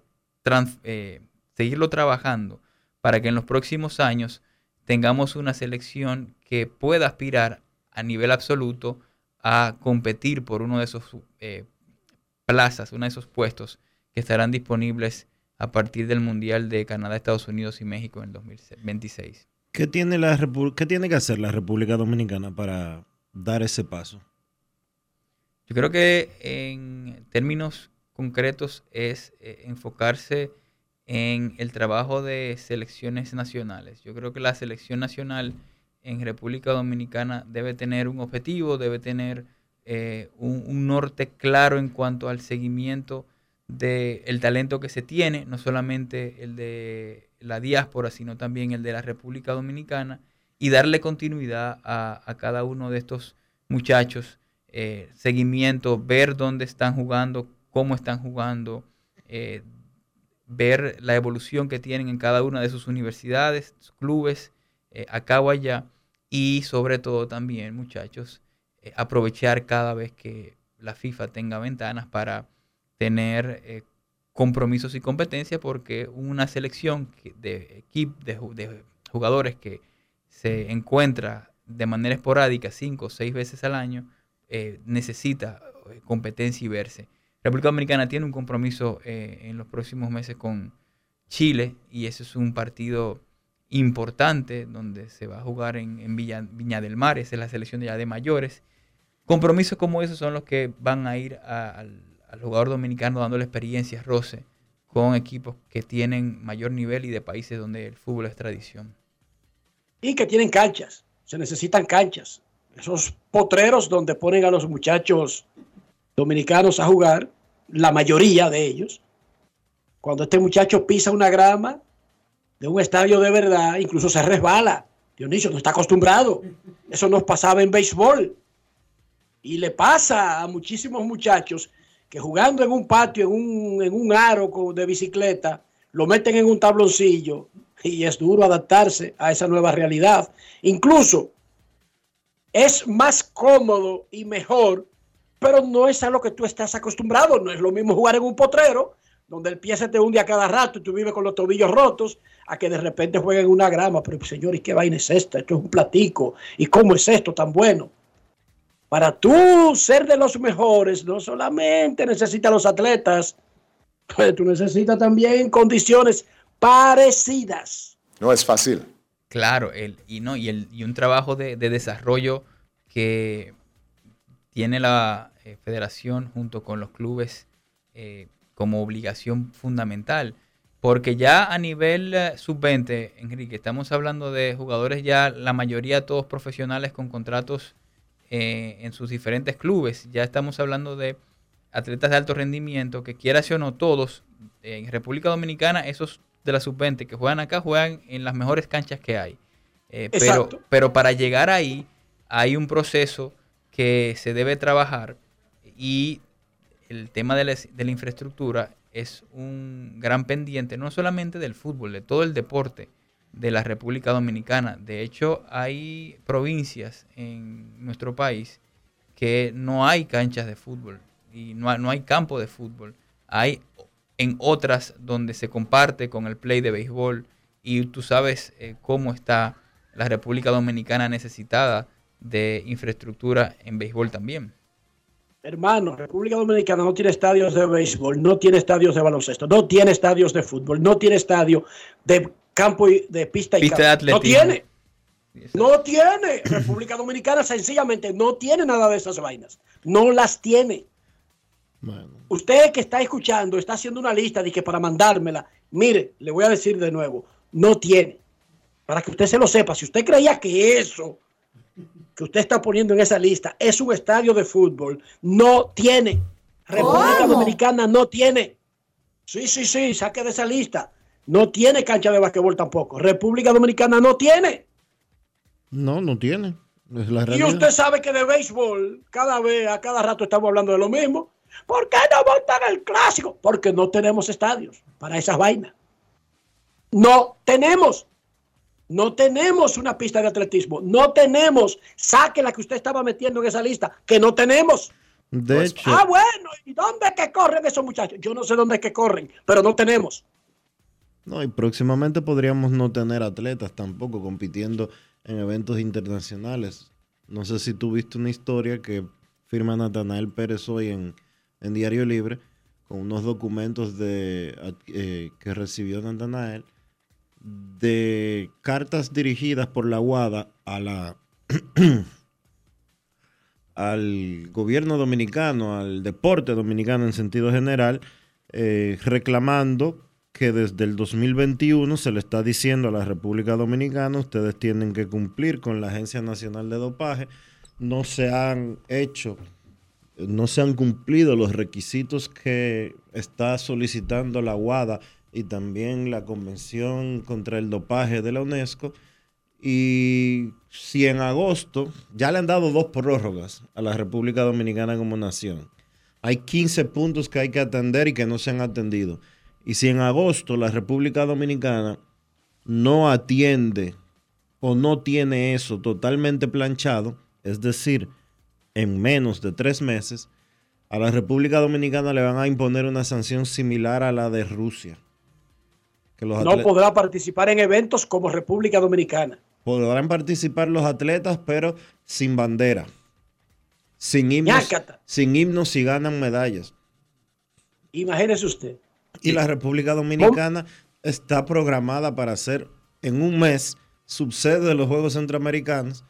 eh, seguirlo trabajando para que en los próximos años tengamos una selección que pueda aspirar a nivel absoluto a competir por uno de esos eh, plazas, uno de esos puestos que estarán disponibles a partir del Mundial de Canadá, Estados Unidos y México en el 2026. ¿Qué tiene, la ¿Qué tiene que hacer la República Dominicana para dar ese paso? Yo creo que en términos concretos es eh, enfocarse en el trabajo de selecciones nacionales. Yo creo que la selección nacional en República Dominicana debe tener un objetivo, debe tener eh, un, un, norte claro en cuanto al seguimiento del talento que se tiene, no solamente el de la diáspora, sino también el de la República Dominicana, y darle continuidad a, cada uno de estos muchachos, eh, seguimiento, ver dónde están jugando, cómo están jugando, eh, ver la evolución que tienen en cada una de sus universidades, clubes, eh, acá o allá, y sobre todo también, muchachos, aprovechar cada vez que la FIFA tenga ventanas para tener compromisos y competencias porque una selección de equipo de, jugadores que se encuentra de manera esporádica cinco o seis veces al año eh, necesita eh, competencia y verse. República Dominicana tiene un compromiso eh, en los próximos meses con Chile y ese es un partido importante donde se va a jugar en, Viña del Mar, esa es la selección ya de mayores compromisos como esos son los que van a ir a- al, al jugador dominicano dándole experiencias, roce, con equipos que tienen mayor nivel y de países donde el fútbol es tradición. y que tienen canchas. Se necesitan canchas. Esos potreros donde ponen a los muchachos dominicanos a jugar, la mayoría de ellos, cuando este muchacho pisa una grama de un estadio de verdad, incluso se resbala. Dionisio no está acostumbrado. Eso nos pasaba en béisbol. Y le pasa a muchísimos muchachos que jugando en un patio, en un, en un aro de bicicleta, lo meten en un tabloncillo y es duro adaptarse a esa nueva realidad. Incluso es más cómodo y mejor, pero no es a lo que tú estás acostumbrado. No es lo mismo jugar en un potrero, donde el pie se te hunde a cada rato y tú vives con los tobillos rotos, a que de repente jueguen en una grama. Pero señores, ¿qué vaina es esta? Esto es un platico. ¿Y cómo es esto tan bueno? Para tú ser de los mejores, no solamente necesitas los atletas, pues tú necesitas también condiciones parecidas. No es fácil. Claro, el, y no, y, el, y un trabajo de, de desarrollo que tiene la eh, federación junto con los clubes eh, como obligación fundamental. Porque ya a nivel eh, sub-20, Enrique, estamos hablando de jugadores ya, la mayoría todos profesionales con contratos eh, en sus diferentes clubes. Ya estamos hablando de atletas de alto rendimiento que quieras o no todos, en República Dominicana, esos de la sub-20 que juegan acá, juegan en las mejores canchas que hay. Eh, pero, pero para llegar ahí hay un proceso que se debe trabajar y el tema de la, de la infraestructura es un gran pendiente, no solamente del fútbol, de todo el deporte de la República Dominicana. De hecho, hay provincias en nuestro país que no hay canchas de fútbol y no hay, no hay campo de fútbol. Hay en otras donde se comparte con el play de béisbol y tú sabes eh, cómo está la República Dominicana necesitada de infraestructura en béisbol también. Hermano, República Dominicana no tiene estadios de béisbol, no tiene estadios de baloncesto, no tiene estadios de fútbol, no tiene estadio de campo y de pista y Pista de campo. No tiene. No tiene. República Dominicana sencillamente no tiene nada de esas vainas. No las tiene. Usted que está escuchando, está haciendo una lista de que para mandármela, mire, le voy a decir de nuevo, no tiene. Para que usted se lo sepa, si usted creía que eso que usted está poniendo en esa lista es un estadio de fútbol, no tiene. República ¿Cómo? Dominicana no tiene. Sí, sí, sí, saque de esa lista. No tiene cancha de basquetbol tampoco. República Dominicana no tiene. No, no tiene. Es la Y usted sabe que de béisbol, cada vez, a cada rato estamos hablando de lo mismo. ¿Por qué no montan el clásico? Porque no tenemos estadios para esas vainas. No tenemos. No tenemos una pista de atletismo. No tenemos. Saque la que usted estaba metiendo en esa lista, que no tenemos. De hecho, Ah, bueno, ¿y dónde es que corren esos muchachos? Yo no sé dónde es que corren, pero no tenemos. No, y próximamente podríamos no tener atletas tampoco compitiendo en eventos internacionales. No sé si tú viste una historia que firma Natanael Pérez hoy en, en Diario Libre con unos documentos de, eh, que recibió Natanael de cartas dirigidas por la UADA a la al gobierno dominicano, al deporte dominicano en sentido general, eh, reclamando que desde el 2021 se le está diciendo a la República Dominicana, ustedes tienen que cumplir con la Agencia Nacional de Dopaje, no se han hecho, no se han cumplido los requisitos que está solicitando la UADA y también la Convención contra el Dopaje de la UNESCO. Y si en agosto ya le han dado dos prórrogas a la República Dominicana como nación, hay 15 puntos que hay que atender y que no se han atendido. Y si en agosto la República Dominicana no atiende o no tiene eso totalmente planchado, es decir, en menos de tres meses, a la República Dominicana le van a imponer una sanción similar a la de Rusia. Que los No podrá participar en eventos como República Dominicana. podrán participar los atletas, pero sin bandera. Sin himnos, Ñácata. sin himnos si ganan medallas. Imagínese usted. Y la República Dominicana está programada para ser en un mes subsede de los Juegos Centroamericanos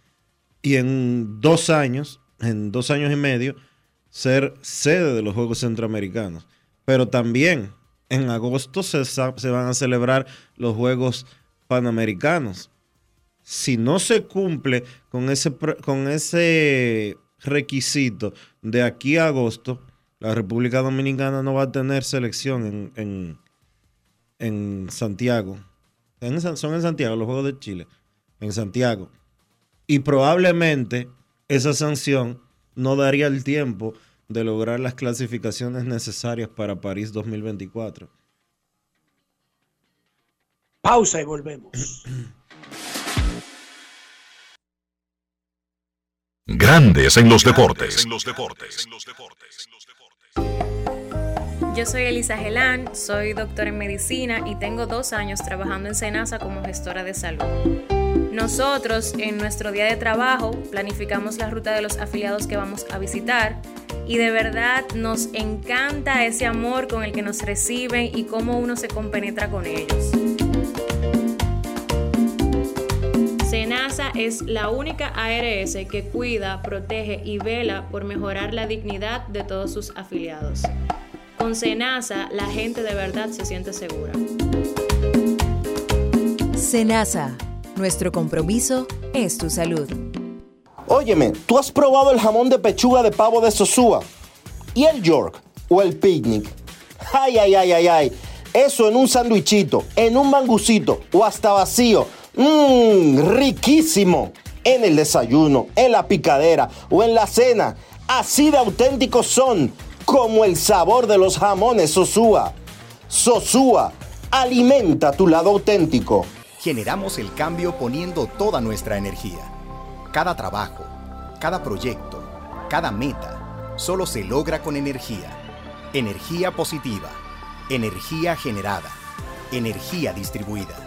y en dos años en dos años y medio, ser sede de los Juegos Centroamericanos. Pero también en agosto se, se van a celebrar los Juegos Panamericanos. Si no se cumple con ese, con ese requisito de aquí a agosto, la República Dominicana no va a tener selección en, en, en Santiago. En son en Santiago los Juegos de Chile. En Santiago. Y probablemente esa sanción no daría el tiempo de lograr las clasificaciones necesarias para París 2024. Pausa y volvemos. Grandes en los deportes. Yo soy Elisa Gelán, soy doctora en medicina y tengo dos años trabajando en Senasa como gestora de salud. Nosotros en nuestro día de trabajo planificamos la ruta de los afiliados que vamos a visitar y de verdad nos encanta ese amor con el que nos reciben y cómo uno se compenetra con ellos. Senasa es la única ARS que cuida, protege y vela por mejorar la dignidad de todos sus afiliados. Con Senasa, la gente de verdad se siente segura. Senasa, nuestro compromiso es tu salud. Óyeme, ¿tú has probado el jamón de pechuga de pavo de Sosúa? ¿Y el York? ¿O el picnic? Ay, ay, ay, ay, ay. Eso en un sandwichito, en un mangucito o hasta vacío. Mmm, riquísimo. En el desayuno, en la picadera o en la cena. Así de auténticos son, como el sabor de los jamones Sosúa. Sosúa, alimenta tu lado auténtico. Generamos el cambio poniendo toda nuestra energía. Cada trabajo, cada proyecto, cada meta, solo se logra con energía. Energía positiva, energía generada, energía distribuida.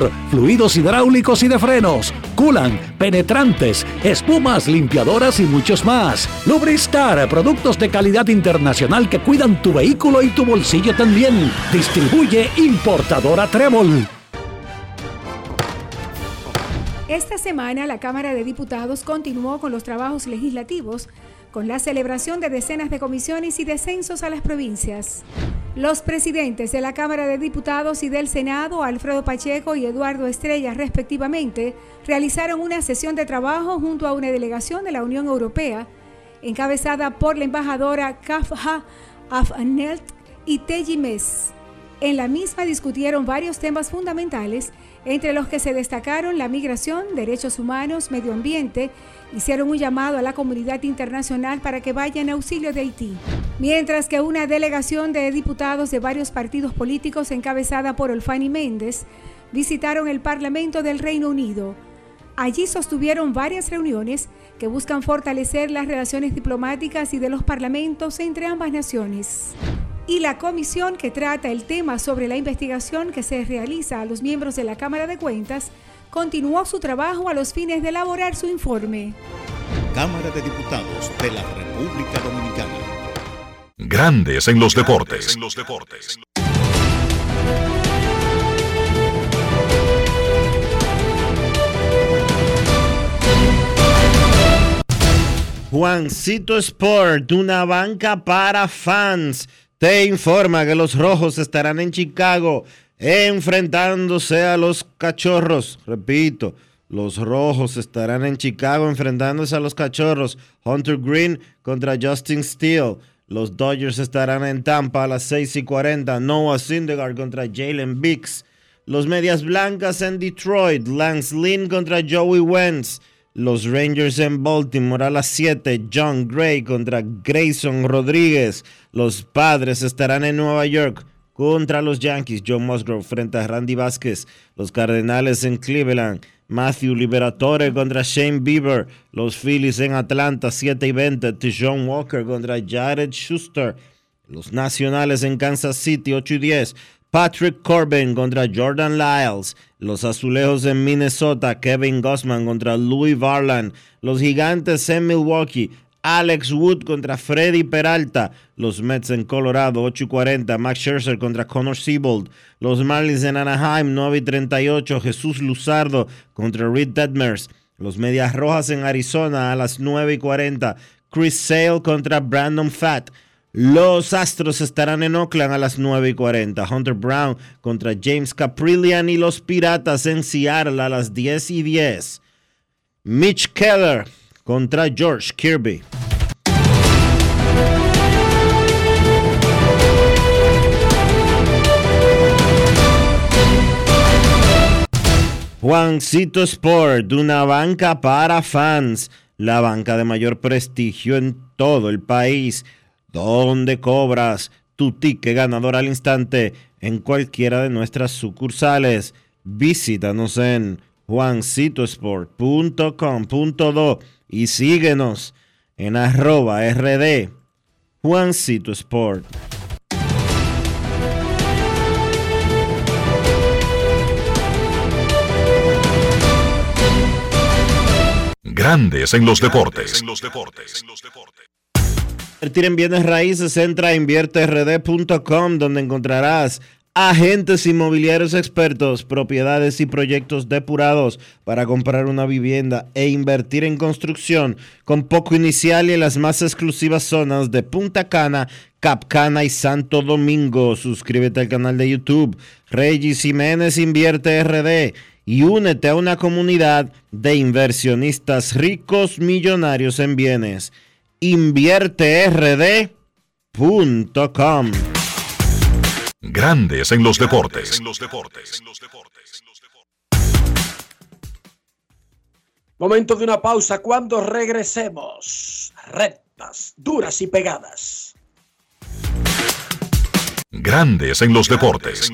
fluidos hidráulicos y de frenos, culan, penetrantes, espumas, limpiadoras y muchos más. Lubristar, productos de calidad internacional que cuidan tu vehículo y tu bolsillo también. Distribuye importadora Trébol. Esta semana la Cámara de Diputados continuó con los trabajos legislativos con la celebración de decenas de comisiones y descensos a las provincias. Los presidentes de la Cámara de Diputados y del Senado, Alfredo Pacheco y Eduardo Estrella, respectivamente, realizaron una sesión de trabajo junto a una delegación de la Unión Europea, encabezada por la embajadora Kafha Afnelt y Teji. En la misma discutieron varios temas fundamentales, entre los que se destacaron la migración, derechos humanos, medio ambiente, hicieron un llamado a la comunidad internacional para que vaya en auxilio de Haití. Mientras que una delegación de diputados de varios partidos políticos encabezada por Olfani Méndez visitaron el Parlamento del Reino Unido. Allí sostuvieron varias reuniones que buscan fortalecer las relaciones diplomáticas y de los parlamentos entre ambas naciones. Y la comisión que trata el tema sobre la investigación que se realiza a los miembros de la Cámara de Cuentas continuó su trabajo a los fines de elaborar su informe. Cámara de Diputados de la República Dominicana. Grandes en los deportes. Juancito Sport, una banca para fans, te informa que los rojos estarán en Chicago enfrentándose a los cachorros. Repito, los rojos estarán en Chicago enfrentándose a los cachorros. Hunter Green contra Justin Steele. Los Dodgers estarán en Tampa a las 6 y 40. Noah Syndergaard contra Jalen Biggs. Los Medias Blancas en Detroit. Lance Lynn contra Joey Wentz. Los Rangers en Baltimore a las 7. John Gray contra Grayson Rodríguez. Los Padres estarán en Nueva York contra los Yankees. John Musgrove frente a Randy Vázquez. Los Cardenales en Cleveland. Matthew Liberatore contra Shane Bieber. Los Phillies en Atlanta 7 y 20. John Walker contra Jared Schuster. Los Nacionales en Kansas City 8 y 10. Patrick Corbin contra Jordan Lyles. Los Azulejos en Minnesota. Kevin Gossman contra Louis Varland. Los Gigantes en Milwaukee. Alex Wood contra Freddy Peralta. Los Mets en Colorado, 8 y 40. Max Scherzer contra Connor Siebold. Los Marlins en Anaheim, 9 y 38. Jesús Luzardo contra Reed Detmers. Los Medias Rojas en Arizona a las 9 y 40. Chris Sale contra Brandon Fatt. Los Astros estarán en Oakland a las 9 y 40. Hunter Brown contra James Caprillian y los Piratas en Seattle a las 10 y 10. Mitch Keller contra George Kirby. Juancito Sport, una banca para fans, la banca de mayor prestigio en todo el país, donde cobras tu ticket ganador al instante en cualquiera de nuestras sucursales. Visítanos en juancitosport.com.do y síguenos en arroba rd Juancito Sport. Grandes en los deportes. Invertir en bienes raíces, entra a invierterd.com donde encontrarás agentes inmobiliarios expertos, propiedades y proyectos depurados para comprar una vivienda e invertir en construcción con poco inicial y en las más exclusivas zonas de Punta Cana, Capcana y Santo Domingo. Suscríbete al canal de YouTube Regis Jiménez Invierte RD y únete a una comunidad de inversionistas ricos millonarios en bienes. InvierteRD.com Grandes en los deportes. Momento de una pausa cuando regresemos. Rectas, duras y pegadas. Grandes en los deportes. En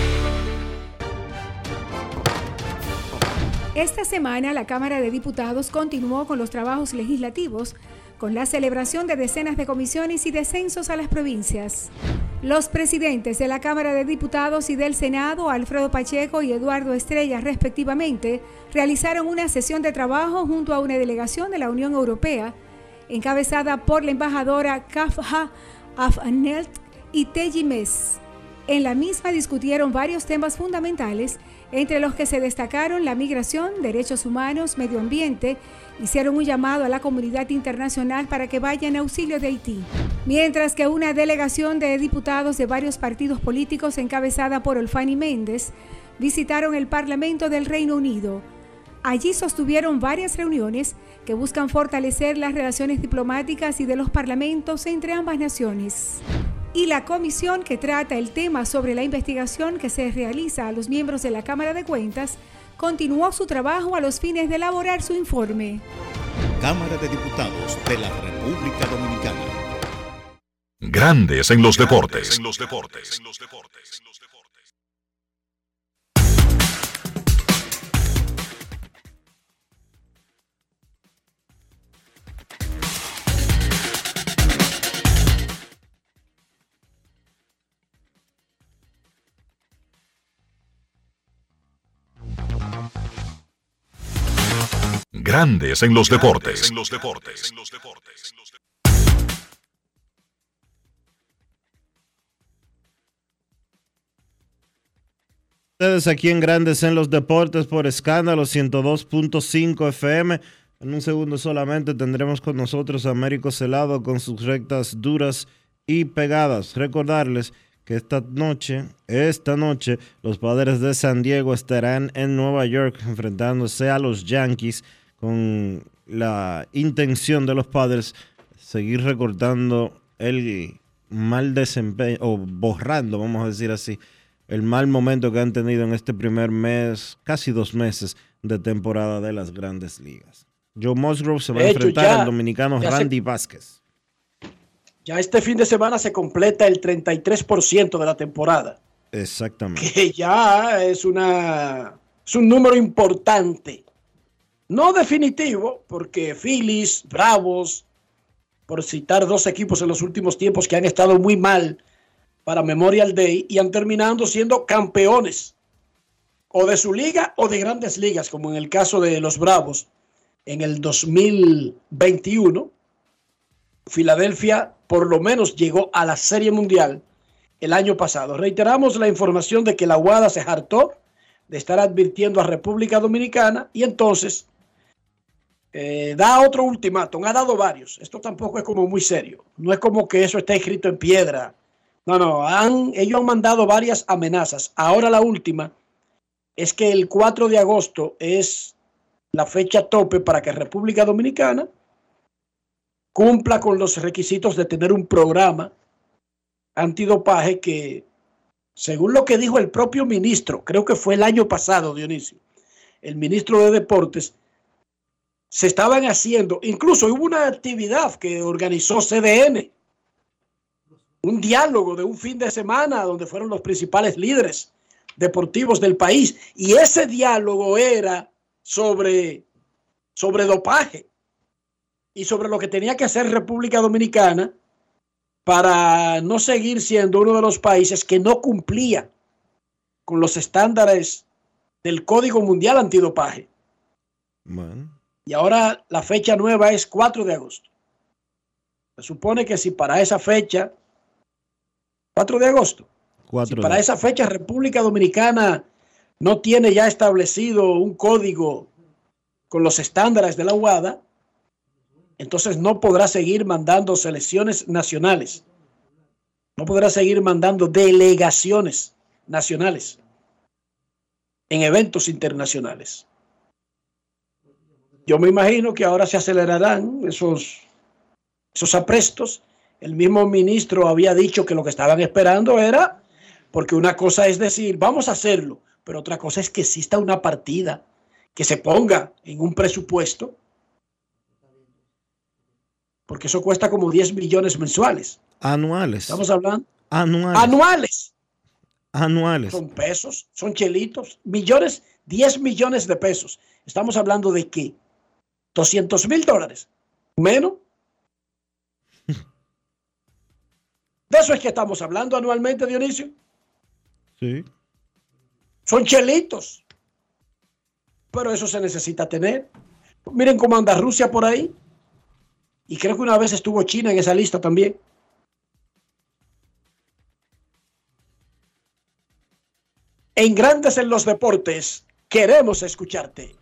Esta semana la Cámara de Diputados continuó con los trabajos legislativos con la celebración de decenas de comisiones y descensos a las provincias. Los presidentes de la Cámara de Diputados y del Senado, Alfredo Pacheco y Eduardo Estrella, respectivamente, realizaron una sesión de trabajo junto a una delegación de la Unión Europea, encabezada por la embajadora Kafha Afnelt y Teji Mes. En la misma discutieron varios temas fundamentales, entre los que se destacaron la migración, derechos humanos, medio ambiente, hicieron un llamado a la comunidad internacional para que vaya en auxilio de Haití. Mientras que una delegación de diputados de varios partidos políticos encabezada por Olfani Méndez visitaron el Parlamento del Reino Unido. Allí sostuvieron varias reuniones que buscan fortalecer las relaciones diplomáticas y de los parlamentos entre ambas naciones. Y la comisión que trata el tema sobre la investigación que se realiza a los miembros de la Cámara de Cuentas continuó su trabajo a los fines de elaborar su informe. Cámara de Diputados de la República Dominicana. Grandes en los deportes. Grandes en los deportes. Ustedes aquí en Grandes en los Deportes por escándalo 102.5 FM. En un segundo solamente tendremos con nosotros a Américo Celado con sus rectas duras y pegadas. Recordarles que esta noche, esta noche, los padres de San Diego estarán en Nueva York enfrentándose a los Yankees con la intención de los padres seguir recortando el mal desempeño, o borrando, vamos a decir así, el mal momento que han tenido en este primer mes, casi dos meses de temporada de las grandes ligas. Joe Musgrove se va a enfrentar ya- al dominicano ya se- Randy Vázquez. Ya este fin de semana se completa el 33% de la temporada, Exactamente. que ya es, una, es un número importante. No definitivo, porque Phillies, Bravos, por citar dos equipos en los últimos tiempos que han estado muy mal para Memorial Day y han terminado siendo campeones o de su liga o de grandes ligas, como en el caso de los Bravos en el 2021. Filadelfia por lo menos llegó a la Serie Mundial el año pasado. Reiteramos la información de que la UADA se hartó de estar advirtiendo a República Dominicana y entonces eh, da otro ultimátum. Ha dado varios. Esto tampoco es como muy serio. No es como que eso está escrito en piedra. No, no. Han, ellos han mandado varias amenazas. Ahora la última es que el 4 de agosto es la fecha tope para que República Dominicana cumpla con los requisitos de tener un programa antidopaje que, según lo que dijo el propio ministro, creo que fue el año pasado, Dionisio, el ministro de Deportes, se estaban haciendo, incluso hubo una actividad que organizó CDN, un diálogo de un fin de semana donde fueron los principales líderes deportivos del país, y ese diálogo era sobre, sobre dopaje y sobre lo que tenía que hacer República Dominicana para no seguir siendo uno de los países que no cumplía con los estándares del Código Mundial Antidopaje. Y ahora la fecha nueva es 4 de agosto. Se supone que si para esa fecha, 4 de agosto, si para esa fecha República Dominicana no tiene ya establecido un código con los estándares de la UADA, entonces no podrá seguir mandando selecciones nacionales. No podrá seguir mandando delegaciones nacionales en eventos internacionales. Yo me imagino que ahora se acelerarán esos, esos aprestos. El mismo ministro había dicho que lo que estaban esperando era, porque una cosa es decir, vamos a hacerlo, pero otra cosa es que exista una partida que se ponga en un presupuesto, porque eso cuesta como 10 millones mensuales. Anuales. Estamos hablando Anuales. anuales. Anuales. Son pesos, son chelitos, millones, 10 millones de pesos. Estamos hablando de qué? 200 mil dólares. Menos. De eso es que estamos hablando anualmente, Dionisio. Sí. Son chelitos. Pero eso se necesita tener. Miren cómo anda Rusia por ahí. Y creo que una vez estuvo China en esa lista también. En Grandes en los Deportes, queremos escucharte.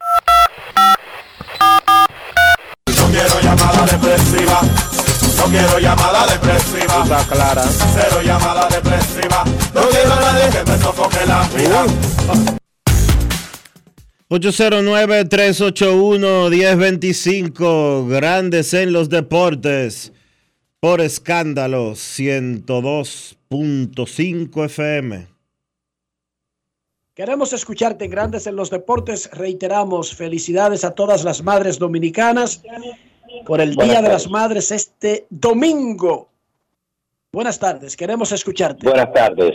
Depresiva. No quiero llamada depresiva. clara. Cero llamada depresiva. No quiero a nadie que me sofoque la vida. 809-381-1025, grandes en los deportes, por escándalo 102.5 FM. Queremos escucharte en Grandes en los Deportes. Reiteramos felicidades a todas las madres dominicanas por el Buenas Día de las Madres este domingo. Buenas tardes, queremos escucharte. Buenas tardes.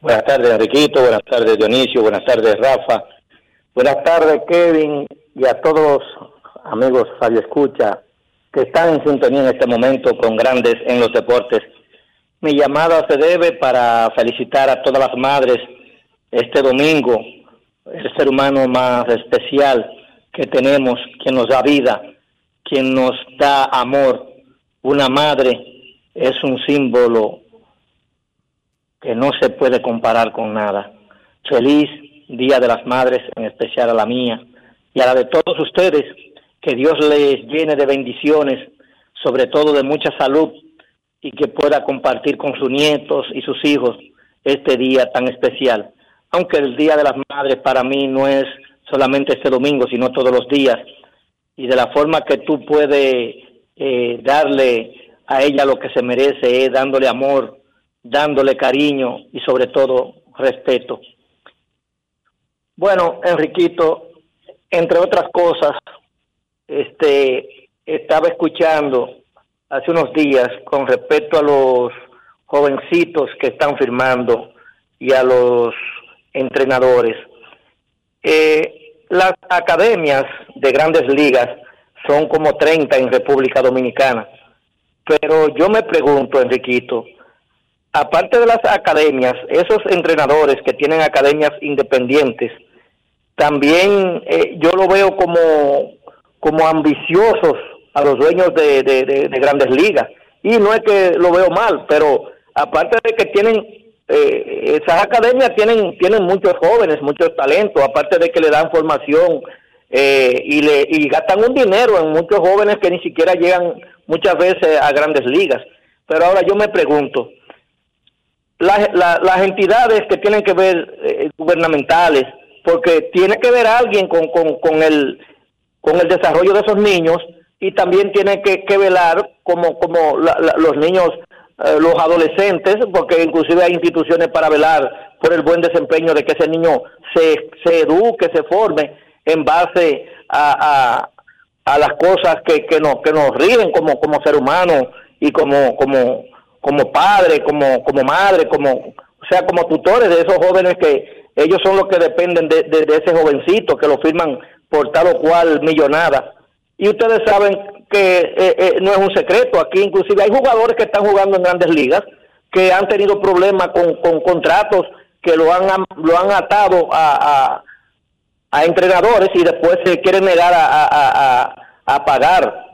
Buenas tardes, Enriquito. Buenas tardes, Dionisio. Buenas tardes, Rafa. Buenas tardes, Kevin. Y a todos los amigos Radio Escucha que están en sintonía en este momento con Grandes en los Deportes. Mi llamada se debe para felicitar a todas las madres este domingo, el ser humano más especial que tenemos, quien nos da vida, quien nos da amor. Una madre es un símbolo que no se puede comparar con nada. Feliz Día de las Madres, en especial a la mía y a la de todos ustedes. Que Dios les llene de bendiciones, sobre todo de mucha salud y que pueda compartir con sus nietos y sus hijos este día tan especial. Aunque el Día de las Madres para mí no es solamente este domingo, sino todos los días. Y de la forma que tú puedes eh, darle a ella lo que se merece es dándole amor, dándole cariño y sobre todo respeto. Bueno, Enriquito, entre otras cosas, este estaba escuchando hace unos días con respecto a los jovencitos que están firmando y a los entrenadores. Eh, las academias de grandes ligas son como 30 en República Dominicana, pero yo me pregunto, Enriquito, aparte de las academias, esos entrenadores que tienen academias independientes, también eh, yo lo veo como, como ambiciosos a los dueños de, de, grandes ligas. Y no es que lo veo mal, pero aparte de que tienen, eh, esas academias tienen, tienen muchos jóvenes, muchos talentos, aparte de que le dan formación eh, y, le, y gastan un dinero en muchos jóvenes que ni siquiera llegan muchas veces a grandes ligas. Pero ahora yo me pregunto, las, las entidades que tienen que ver eh, gubernamentales, porque tiene que ver alguien con, con, con, el, con el desarrollo de esos niños, y también tiene que, velar como, como los niños, eh, los adolescentes, porque inclusive hay instituciones para velar por el buen desempeño de que ese niño se, se eduque, se forme en base a, a, las cosas que, que, nos, que nos rigen como, como ser humano y como, como, como padre, como, como madre, como, o sea, como tutores de esos jóvenes que ellos son los que dependen de, de ese jovencito que lo firman por tal o cual millonada. Y ustedes saben que eh, eh, no es un secreto, aquí inclusive hay jugadores que están jugando en grandes ligas que han tenido problemas con, con contratos que lo han, lo han atado a, a, entrenadores y después se quieren negar a, a, pagar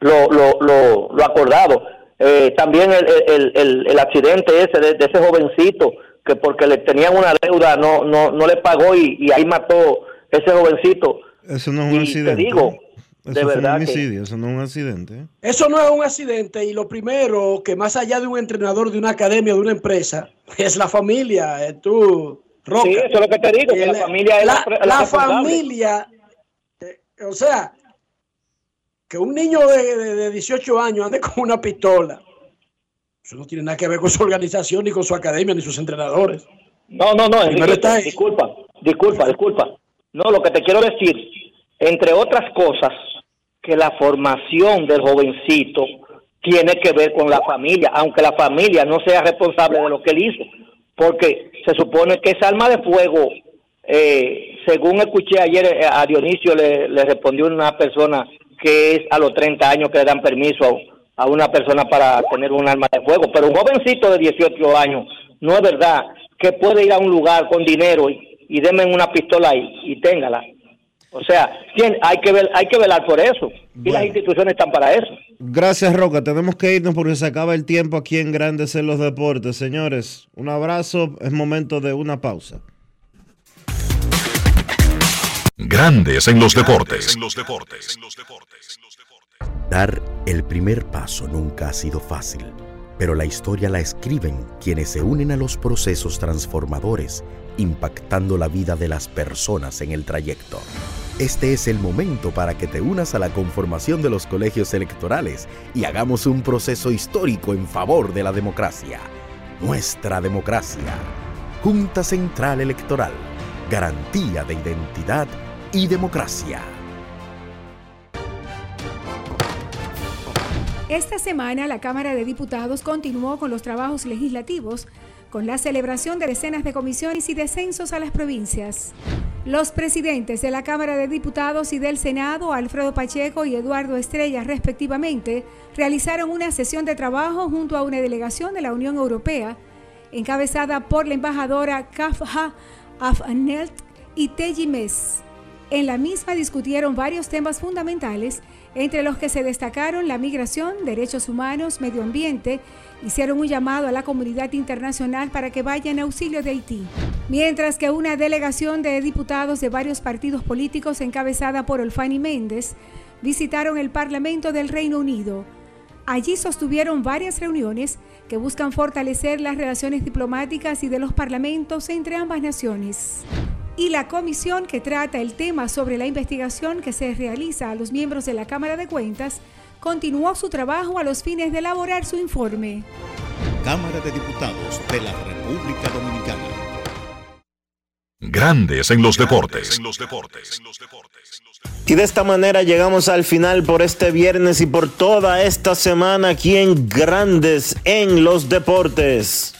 lo, lo, lo, acordado. Eh, también el, el, el, el, accidente ese de, ese jovencito que porque le tenían una deuda no no no le pagó y, y ahí mató ese jovencito. Eso no es un accidente. Te digo, eso fue un homicidio, eso no es un accidente. Eso no es un accidente y lo primero que más allá de un entrenador de una academia, de una empresa, es la familia. Eh, tú, Roca. Sí, eso es lo que te digo, que la, familia es la, la, familia, eh, o sea, que un niño de, de, 18 años ande con una pistola, eso no tiene nada que ver con su organización, ni con su academia, ni sus entrenadores. No, no, no, disculpa, disculpa, disculpa. No, lo que te quiero decir entre otras cosas, que la formación del jovencito tiene que ver con la familia, aunque la familia no sea responsable de lo que él hizo, porque se supone que esa arma de fuego, eh, según escuché ayer eh, a Dionisio, le, respondió una persona que es a los 30 años que le dan permiso a, una persona para tener un arma de fuego, pero un jovencito de 18 años, no es verdad que puede ir a un lugar con dinero y, y denme una pistola y, y téngala. O sea, hay que ver, hay que velar por eso. Y las instituciones están para eso. Gracias, Roca. Tenemos que irnos porque se acaba el tiempo aquí en Grandes en los Deportes. Señores, un abrazo. Es momento de una pausa. Grandes en los deportes. En los deportes. Dar el primer paso nunca ha sido fácil, pero la historia la escriben quienes se unen a los procesos transformadores impactando la vida de las personas en el trayecto. Este es el momento para que te unas a la conformación de los colegios electorales y hagamos un proceso histórico en favor de la democracia. Nuestra democracia. Junta Central Electoral. Garantía de identidad y democracia. Esta semana la Cámara de Diputados continuó con los trabajos legislativos con la celebración de decenas de comisiones y descensos a las provincias. Los presidentes de la Cámara de Diputados y del Senado, Alfredo Pacheco y Eduardo Estrella, respectivamente, realizaron una sesión de trabajo junto a una delegación de la Unión Europea, encabezada por la embajadora Kafha Afnelt y Teji En la misma discutieron varios temas fundamentales, entre los que se destacaron la migración, derechos humanos, medio ambiente, hicieron un llamado a la comunidad internacional para que vaya en auxilio de Haití. Mientras que una delegación de diputados de varios partidos políticos encabezada por Olfani Méndez visitaron el Parlamento del Reino Unido. Allí sostuvieron varias reuniones que buscan fortalecer las relaciones diplomáticas y de los parlamentos entre ambas naciones y la comisión que trata el tema sobre la investigación que se realiza a los miembros de la Cámara de Cuentas continuó su trabajo a los fines de elaborar su informe. Cámara de Diputados de la República Dominicana. Grandes en los deportes. Y de esta manera llegamos al final por este viernes y por toda esta semana aquí en Grandes en los deportes.